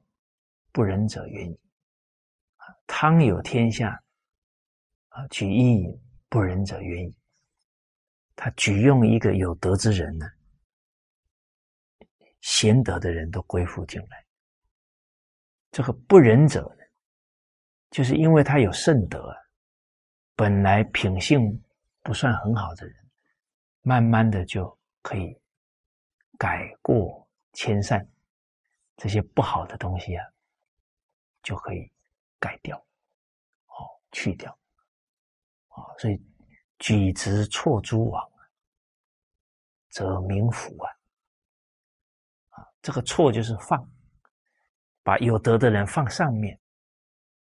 不仁者远矣。汤有天下，啊，举一饮不仁者远矣。他举用一个有德之人呢，贤德的人都归附进来。这个不仁者呢，就是因为他有圣德，本来品性不算很好的人，慢慢的就可以改过迁善，这些不好的东西啊，就可以。改掉，哦，去掉，啊，所以举直错诸枉，则民服啊，啊，这个错就是放，把有德的人放上面，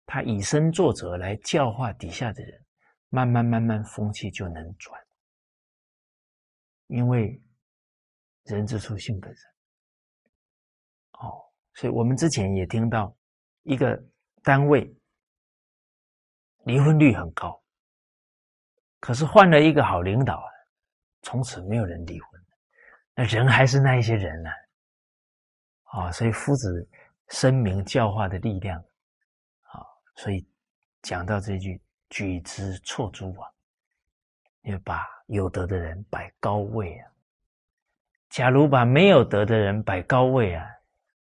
他以身作则来教化底下的人，慢慢慢慢风气就能转，因为人之初性本善，哦，所以我们之前也听到一个。单位离婚率很高，可是换了一个好领导，从此没有人离婚，那人还是那一些人呢？啊所以夫子声明教化的力量，啊，所以讲到这句“举之错诸枉”，要把有德的人摆高位啊。假如把没有德的人摆高位啊，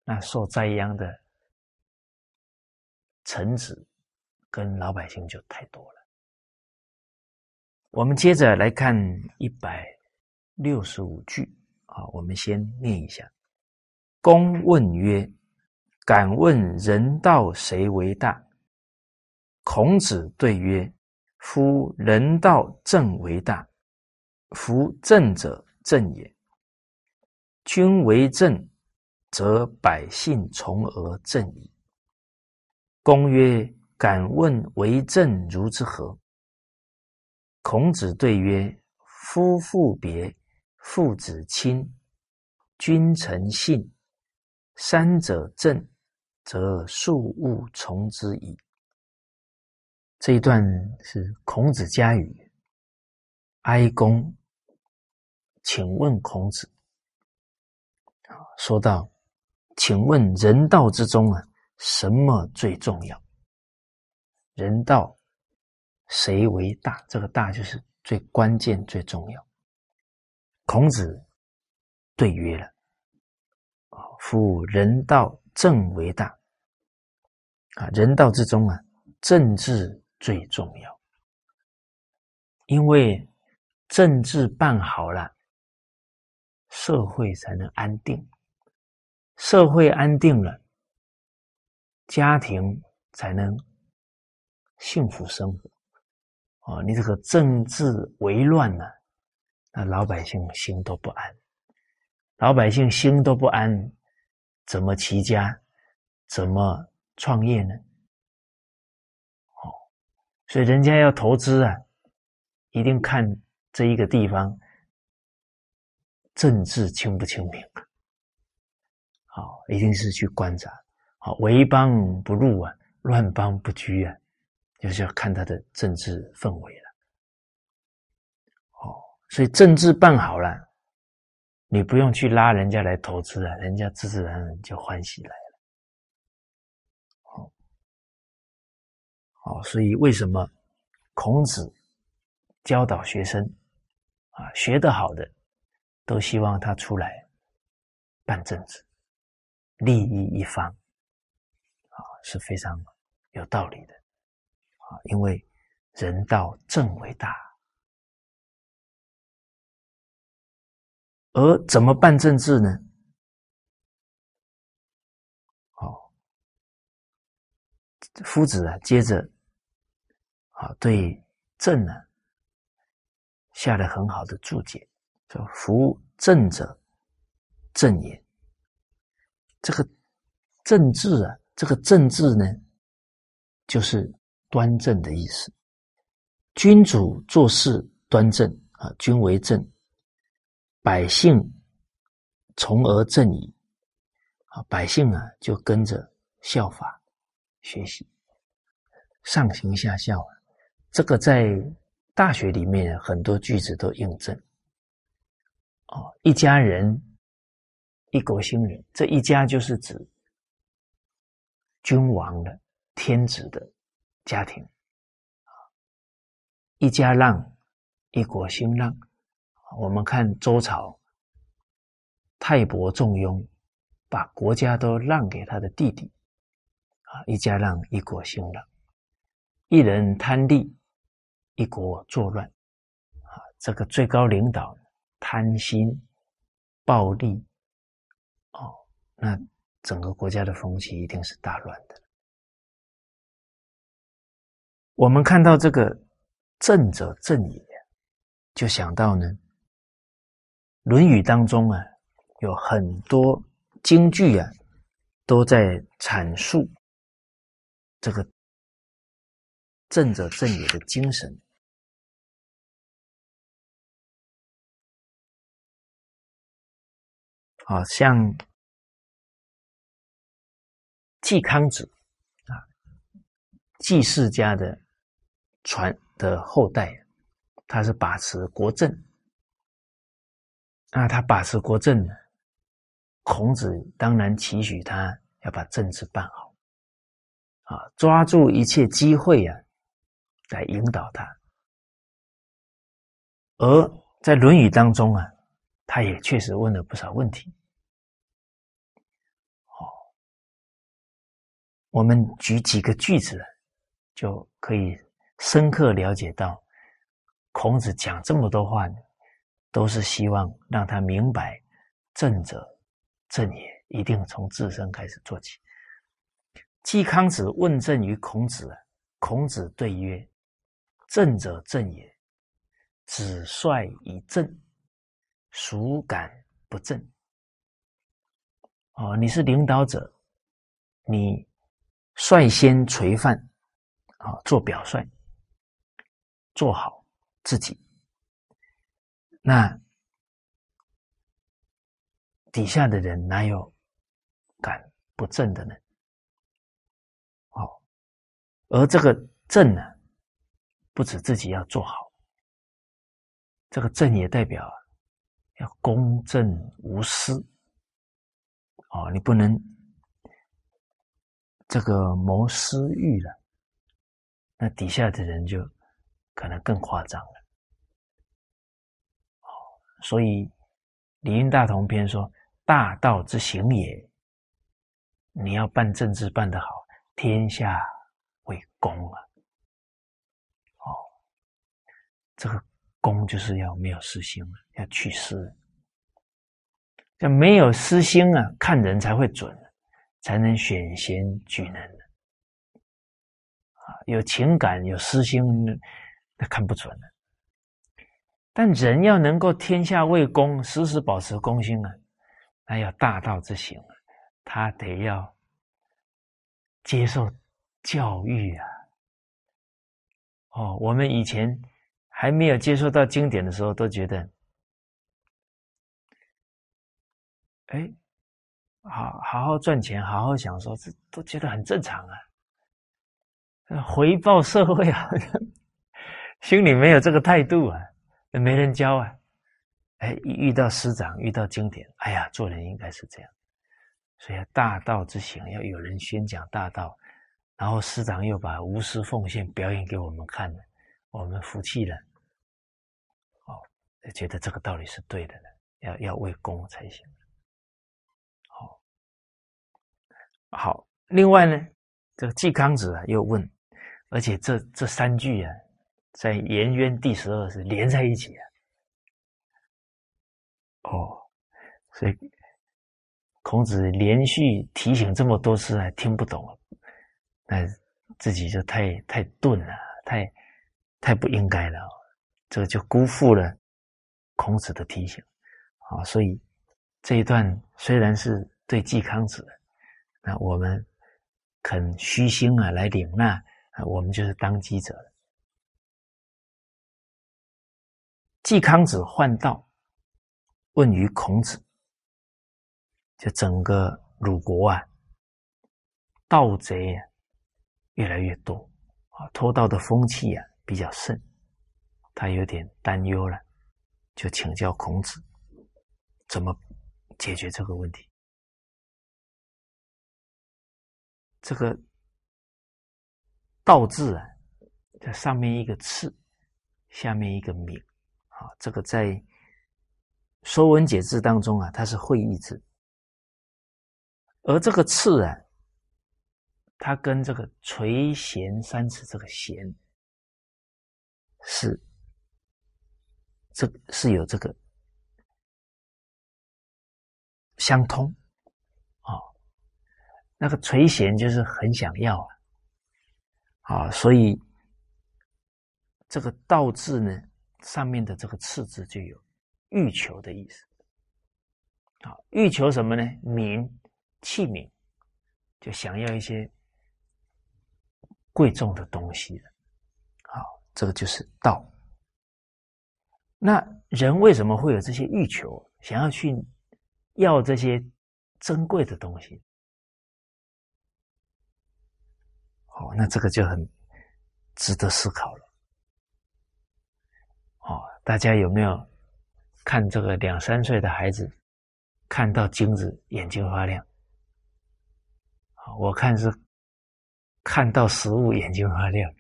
那受灾殃的。臣子跟老百姓就太多了。我们接着来看一百六十五句啊，我们先念一下。公问曰：“敢问人道谁为大？”孔子对曰：“夫人道正为大。夫正者正也。君为正，则百姓从而正矣。”公曰：“敢问为政如之何？”孔子对曰：“夫妇别，父子亲，君臣信，三者正，则庶务从之矣。”这一段是孔子家语，哀公请问孔子，说到：“请问人道之中啊？”什么最重要？人道谁为大？这个大就是最关键、最重要。孔子对曰了：“，夫人道政为大。啊，人道之中啊，政治最重要，因为政治办好了，社会才能安定。社会安定了，家庭才能。”幸福生活，哦，你这个政治为乱呢，那老百姓心都不安，老百姓心都不安，怎么齐家，怎么创业呢？哦，所以人家要投资啊，一定看这一个地方政治清不清明，好，一定是去观察，好，为邦不入啊，乱邦不居啊。就是要看他的政治氛围了，哦，所以政治办好了，你不用去拉人家来投资了，人家自自然然就欢喜来了，好，好，所以为什么孔子教导学生啊，学得好的都希望他出来办政治，利益一方啊，是非常有道理的。啊，因为人道政为大，而怎么办政治呢？好，夫子啊，接着啊，对政呢下了很好的注解，说：“夫政者，正也。”这个政治啊，这个政治呢，就是。端正的意思，君主做事端正啊，君为正，百姓从而正矣啊，百姓啊就跟着效法学习，上行下效啊。这个在大学里面很多句子都印证哦，一家人，一国兴人，这一家就是指君王的天子的。家庭一家让，一国兴让。我们看周朝，泰伯重庸，把国家都让给他的弟弟，啊，一家让，一国兴了。一人贪利，一国作乱。啊，这个最高领导贪心、暴力，哦，那整个国家的风气一定是大乱的。我们看到这个“正者正也”，就想到呢，《论语》当中啊，有很多京剧啊，都在阐述这个“正者正也”的精神。好像季康子啊，季氏家的。传的后代，他是把持国政，那他把持国政呢？孔子当然期许他要把政治办好，啊，抓住一切机会啊，来引导他。而在《论语》当中啊，他也确实问了不少问题。好，我们举几个句子就可以。深刻了解到，孔子讲这么多话呢，都是希望让他明白正者正也，一定从自身开始做起。季康子问政于孔子，孔子对曰：“正者正也，子帅以正，孰敢不正？”哦，你是领导者，你率先垂范，啊，做表率。做好自己，那底下的人哪有敢不正的呢？好，而这个正呢，不止自己要做好，这个正也代表要公正无私。哦，你不能这个谋私欲了，那底下的人就可能更夸张。所以《礼运大同篇》说：“大道之行也，你要办政治办得好，天下为公啊。”哦，这个公就是要没有私心了，要去私。要没有私心啊，看人才会准，才能选贤举能啊，有情感有私心，那看不准了。但人要能够天下为公，时时保持公心啊，那要大道之行啊，他得要接受教育啊。哦，我们以前还没有接受到经典的时候，都觉得。哎，好好好赚钱，好好享受，这都觉得很正常啊。回报社会啊，心里没有这个态度啊，没人教啊。哎，遇到师长，遇到经典，哎呀，做人应该是这样。所以大道之行，要有人宣讲大道，然后师长又把无私奉献表演给我们看了，我们服气了。哦，觉得这个道理是对的了，要要为公才行。哦好，另外呢，这个季康子啊又问，而且这这三句啊，在《颜渊》第十二是连在一起啊。哦，所以孔子连续提醒这么多次还听不懂，那自己就太太钝了，太太不应该了，这就辜负了孔子的提醒啊。所以这一段虽然是对季康子。那我们肯虚心啊来领纳啊，我们就是当机者。季康子换道，问于孔子，就整个鲁国啊，盗贼啊越来越多啊，偷盗的风气啊比较盛，他有点担忧了，就请教孔子怎么解决这个问题。这个“道”字啊，在上面一个“次”，下面一个“名”，啊，这个在《说文解字》当中啊，它是会意字，而这个“次”啊，它跟这个“垂涎三尺”这个“涎”是这是有这个相通啊。那个垂涎就是很想要啊，啊，所以这个“道”字呢，上面的这个“次”字就有欲求的意思。啊，欲求什么呢？名器皿，就想要一些贵重的东西了。好，这个就是道。那人为什么会有这些欲求，想要去要这些珍贵的东西？哦，那这个就很值得思考了。大家有没有看这个两三岁的孩子看到金子眼睛发亮？我看是看到食物眼睛发亮，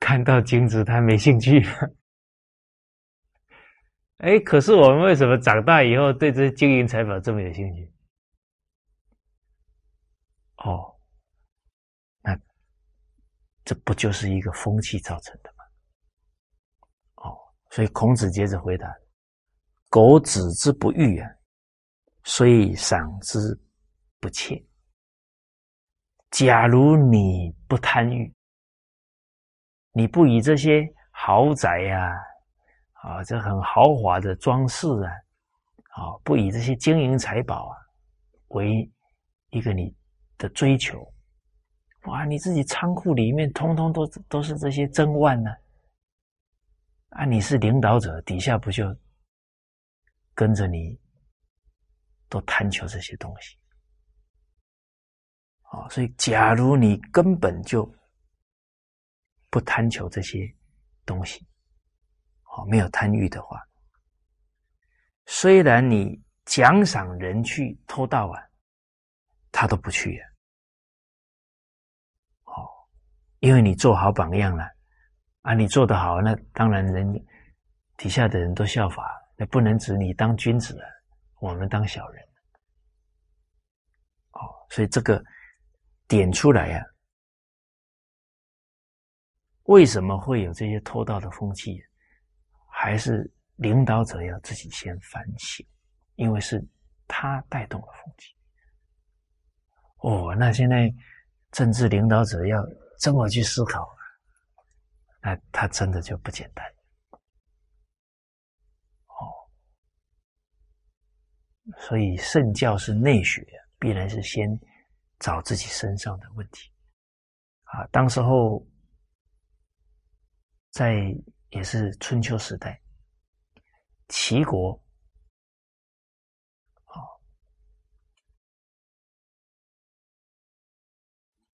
看到金子他没兴趣。哎，可是我们为什么长大以后对这些金银财宝这么有兴趣？哦。那这不就是一个风气造成的？所以孔子接着回答：“苟子之不欲啊，虽赏之不窃。假如你不贪欲，你不以这些豪宅呀，啊，这很豪华的装饰啊，啊，不以这些金银财宝啊为一个你的追求。”哇！你自己仓库里面通通都都是这些珍万呢，啊你是领导者，底下不就跟着你都贪求这些东西？啊！所以，假如你根本就不贪求这些东西，哦，没有贪欲的话，虽然你奖赏人去偷盗啊，他都不去呀。因为你做好榜样了啊，你做得好，那当然人底下的人都效法，那不能指你当君子了，我们当小人。哦，所以这个点出来呀，为什么会有这些偷盗的风气？还是领导者要自己先反省，因为是他带动了风气。哦，那现在政治领导者要这么去思考，那他真的就不简单。哦，所以圣教是内学，必然是先找自己身上的问题。啊，当时候在也是春秋时代，齐国。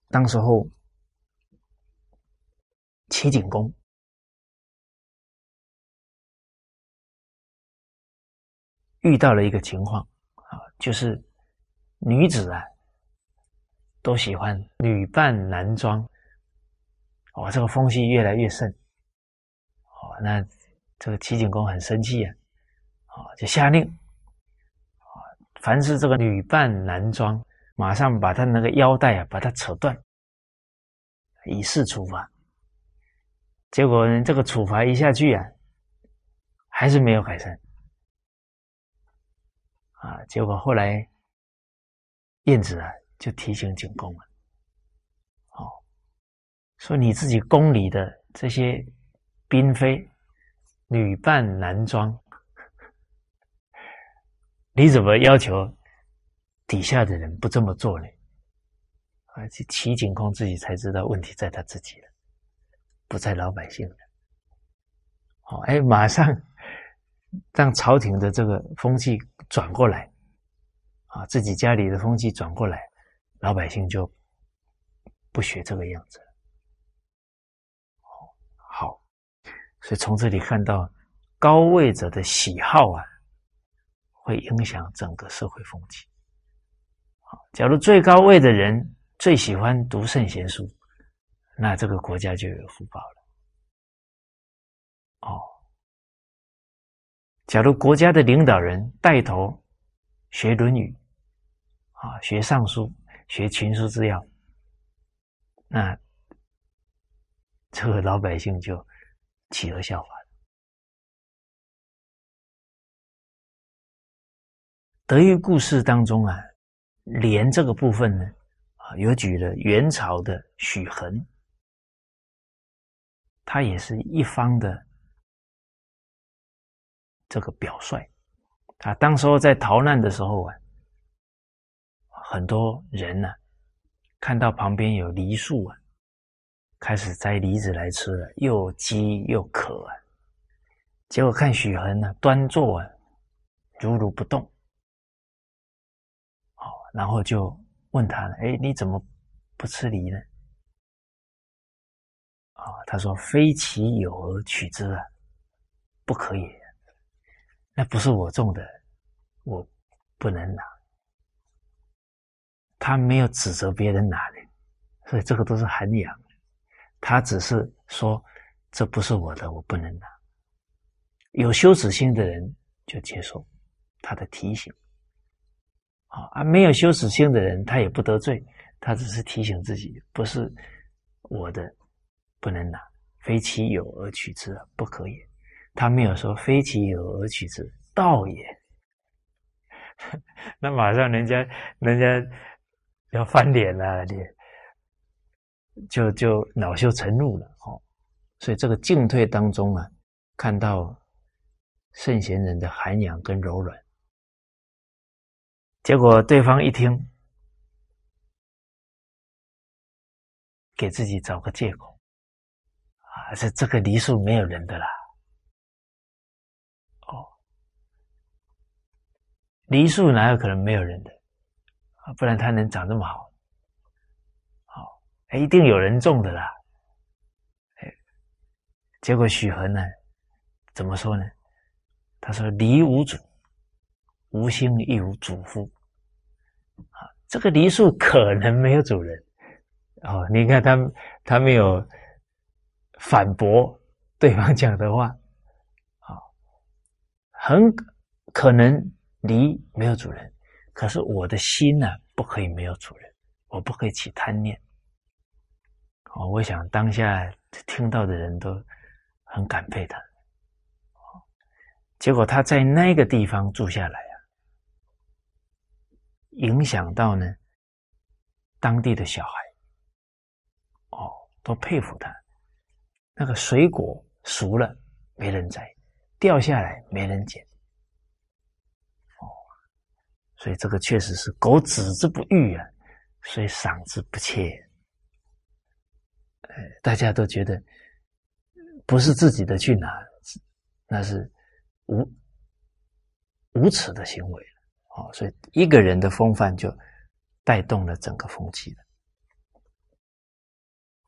当时候，齐景公遇到了一个情况啊，就是女子啊都喜欢女扮男装，哦，这个风气越来越盛，哦，那这个齐景公很生气啊，啊，就下令啊，凡是这个女扮男装。马上把他那个腰带啊，把它扯断，以示处罚。结果这个处罚一下去啊，还是没有改善。啊，结果后来晏子啊就提醒景公了，哦，说你自己宫里的这些嫔妃女扮男装，你怎么要求？底下的人不这么做呢，而且齐景公自己才知道问题在他自己了，不在老百姓了。哦，哎，马上 让朝廷的这个风气转过来，啊，自己家里的风气转过来，老百姓就不学这个样子。好，所以从这里看到高位者的喜好啊，会影响整个社会风气。假如最高位的人最喜欢读圣贤书，那这个国家就有福报了。哦，假如国家的领导人带头学《论语》，啊，学《尚书》，学群书之要，那这个老百姓就企鹅效法德育故事当中啊。连这个部分呢，啊，有举了元朝的许衡，他也是一方的这个表率。啊，当时候在逃难的时候啊，很多人呢看到旁边有梨树啊，开始摘梨子来吃了，又饥又渴啊。结果看许衡呢，端坐啊，如如不动。好然后就问他了：“哎，你怎么不吃梨呢？”啊，他说：“非其有而取之啊，不可以。那不是我种的，我不能拿。”他没有指责别人拿的，所以这个都是涵养。他只是说：“这不是我的，我不能拿。”有羞耻心的人就接受他的提醒。啊啊！没有羞耻心的人，他也不得罪，他只是提醒自己，不是我的，不能拿，非其有而取之，不可也。他没有说非其有而取之，道也。那马上人家，人家要翻脸了，你就就恼羞成怒了。哦，所以这个进退当中啊，看到圣贤人的涵养跟柔软。结果对方一听，给自己找个借口，啊，这这个梨树没有人的啦，哦，梨树哪有可能没有人的？不然它能长这么好？好，一定有人种的啦。哎，结果许衡呢，怎么说呢？他说：“梨无主。”无心亦无主夫，啊，这个梨树可能没有主人，哦，你看他他没有反驳对方讲的话，啊，很可能离没有主人，可是我的心呢，不可以没有主人，我不可以起贪念。哦，我想当下听到的人都很感佩他，结果他在那个地方住下来啊，影响到呢当地的小孩。哦都佩服他，那个水果熟了没人摘，掉下来没人捡，哦，所以这个确实是狗子之不欲啊，所以赏之不切。哎，大家都觉得不是自己的去拿，那是无无耻的行为哦，所以一个人的风范就带动了整个风气了。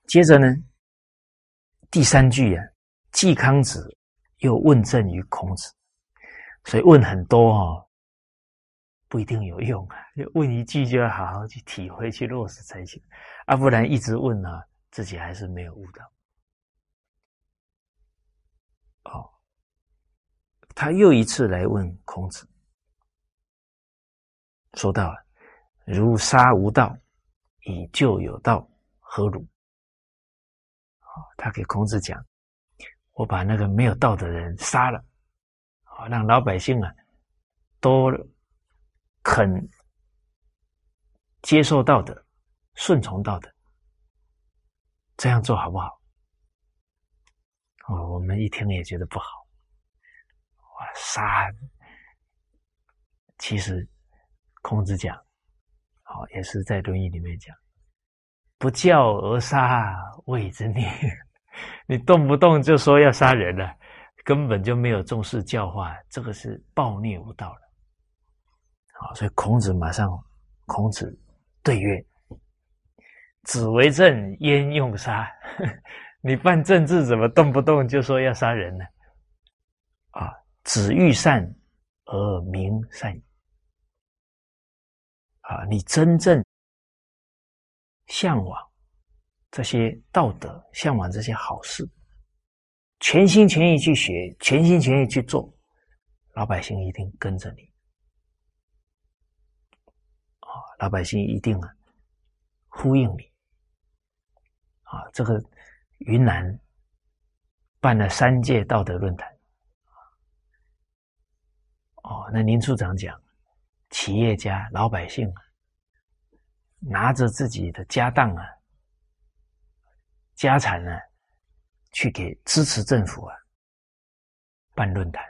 接着呢，第三句啊，季康子又问政于孔子，所以问很多哦，不一定有用啊。就问一句就要好好去体会、去落实才行，啊，不然一直问呢，自己还是没有悟到。哦，他又一次来问孔子，说到了：如杀无道，以救有道，何如？他给孔子讲：“我把那个没有道德的人杀了，啊，让老百姓啊都肯接受道德、顺从道德，这样做好不好？”哦，我们一听也觉得不好。哇，杀！其实孔子讲，好，也是在《论语》里面讲。不教而杀，谓之孽。你动不动就说要杀人了，根本就没有重视教化，这个是暴虐无道了。好，所以孔子马上，孔子对曰：“子为政，焉用杀？你办政治怎么动不动就说要杀人呢？”啊，子欲善而民善。啊，你真正。向往这些道德，向往这些好事，全心全意去学，全心全意去做，老百姓一定跟着你啊！老百姓一定啊呼应你啊！这个云南办了三届道德论坛哦，那林处长讲，企业家、老百姓啊。拿着自己的家当啊、家产呢，去给支持政府啊办论坛，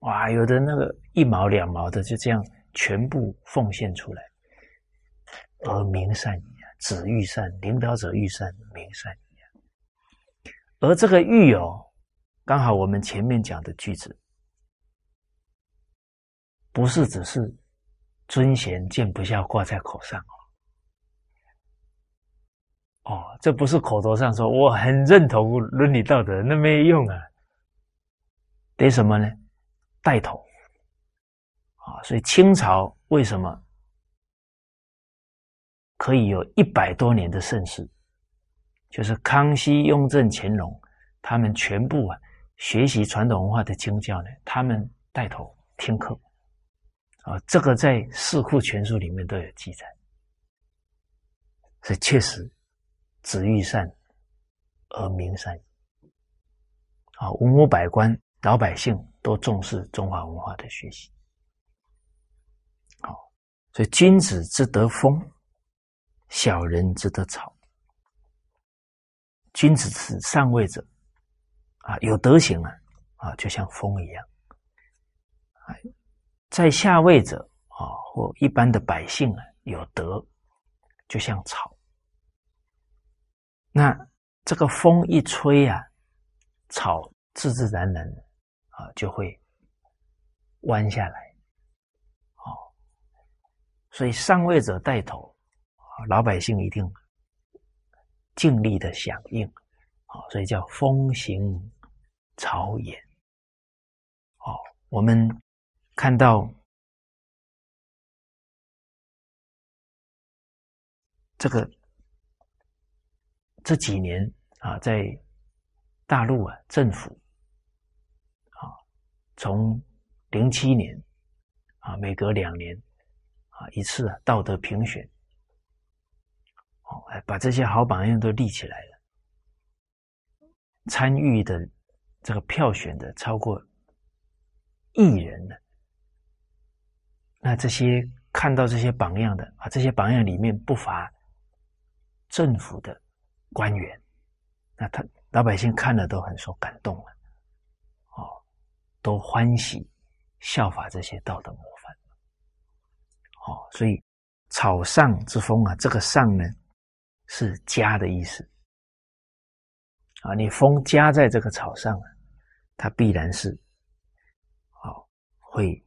哇，有的那个一毛两毛的就这样全部奉献出来，而民善矣，子欲善，领导者欲善，民善矣。而这个欲哦，刚好我们前面讲的句子，不是只是尊贤见不孝挂在口上哦。哦，这不是口头上说我很认同伦理道德，那没用啊，得什么呢？带头啊！所以清朝为什么可以有一百多年的盛世？就是康熙、雍正、乾隆他们全部啊学习传统文化的经教呢，他们带头听课啊，这个在《四库全书》里面都有记载，所以确实。子欲善而民善，啊，文武百官、老百姓都重视中华文化的学习。好，所以君子之德风，小人之德草。君子是上位者，啊，有德行啊，啊，就像风一样。在下位者啊，或一般的百姓啊，有德，就像草。那这个风一吹啊，草自自然然啊就会弯下来，哦，所以上位者带头，老百姓一定尽力的响应，啊，所以叫风行草偃。哦，我们看到这个。这几年啊，在大陆啊，政府啊，从零七年啊，每隔两年啊一次啊道德评选，哦，把这些好榜样都立起来了，参与的这个票选的超过亿人了。那这些看到这些榜样的啊，这些榜样里面不乏政府的官员，那他老百姓看了都很受感动了，哦，都欢喜效法这些道德模范，哦，所以草上之风啊，这个上呢是加的意思。啊，你风加在这个草上啊，它必然是哦会。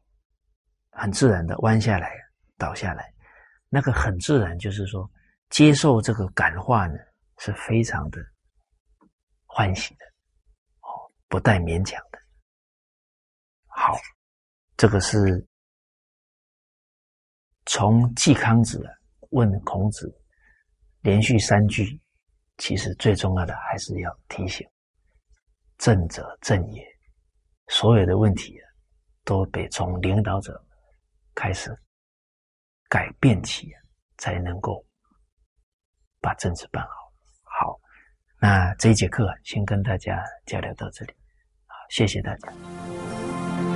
很自然的弯下来，倒下来，那个很自然，就是说接受这个感化呢，是非常的欢喜的，哦，不带勉强的。好，这个是从季康子问孔子，连续三句，其实最重要的还是要提醒：正者正也。所有的问题都得从领导者。开始改变起，才能够把政治办。好，那这一节课先跟大家交流到这里，好，谢谢大家。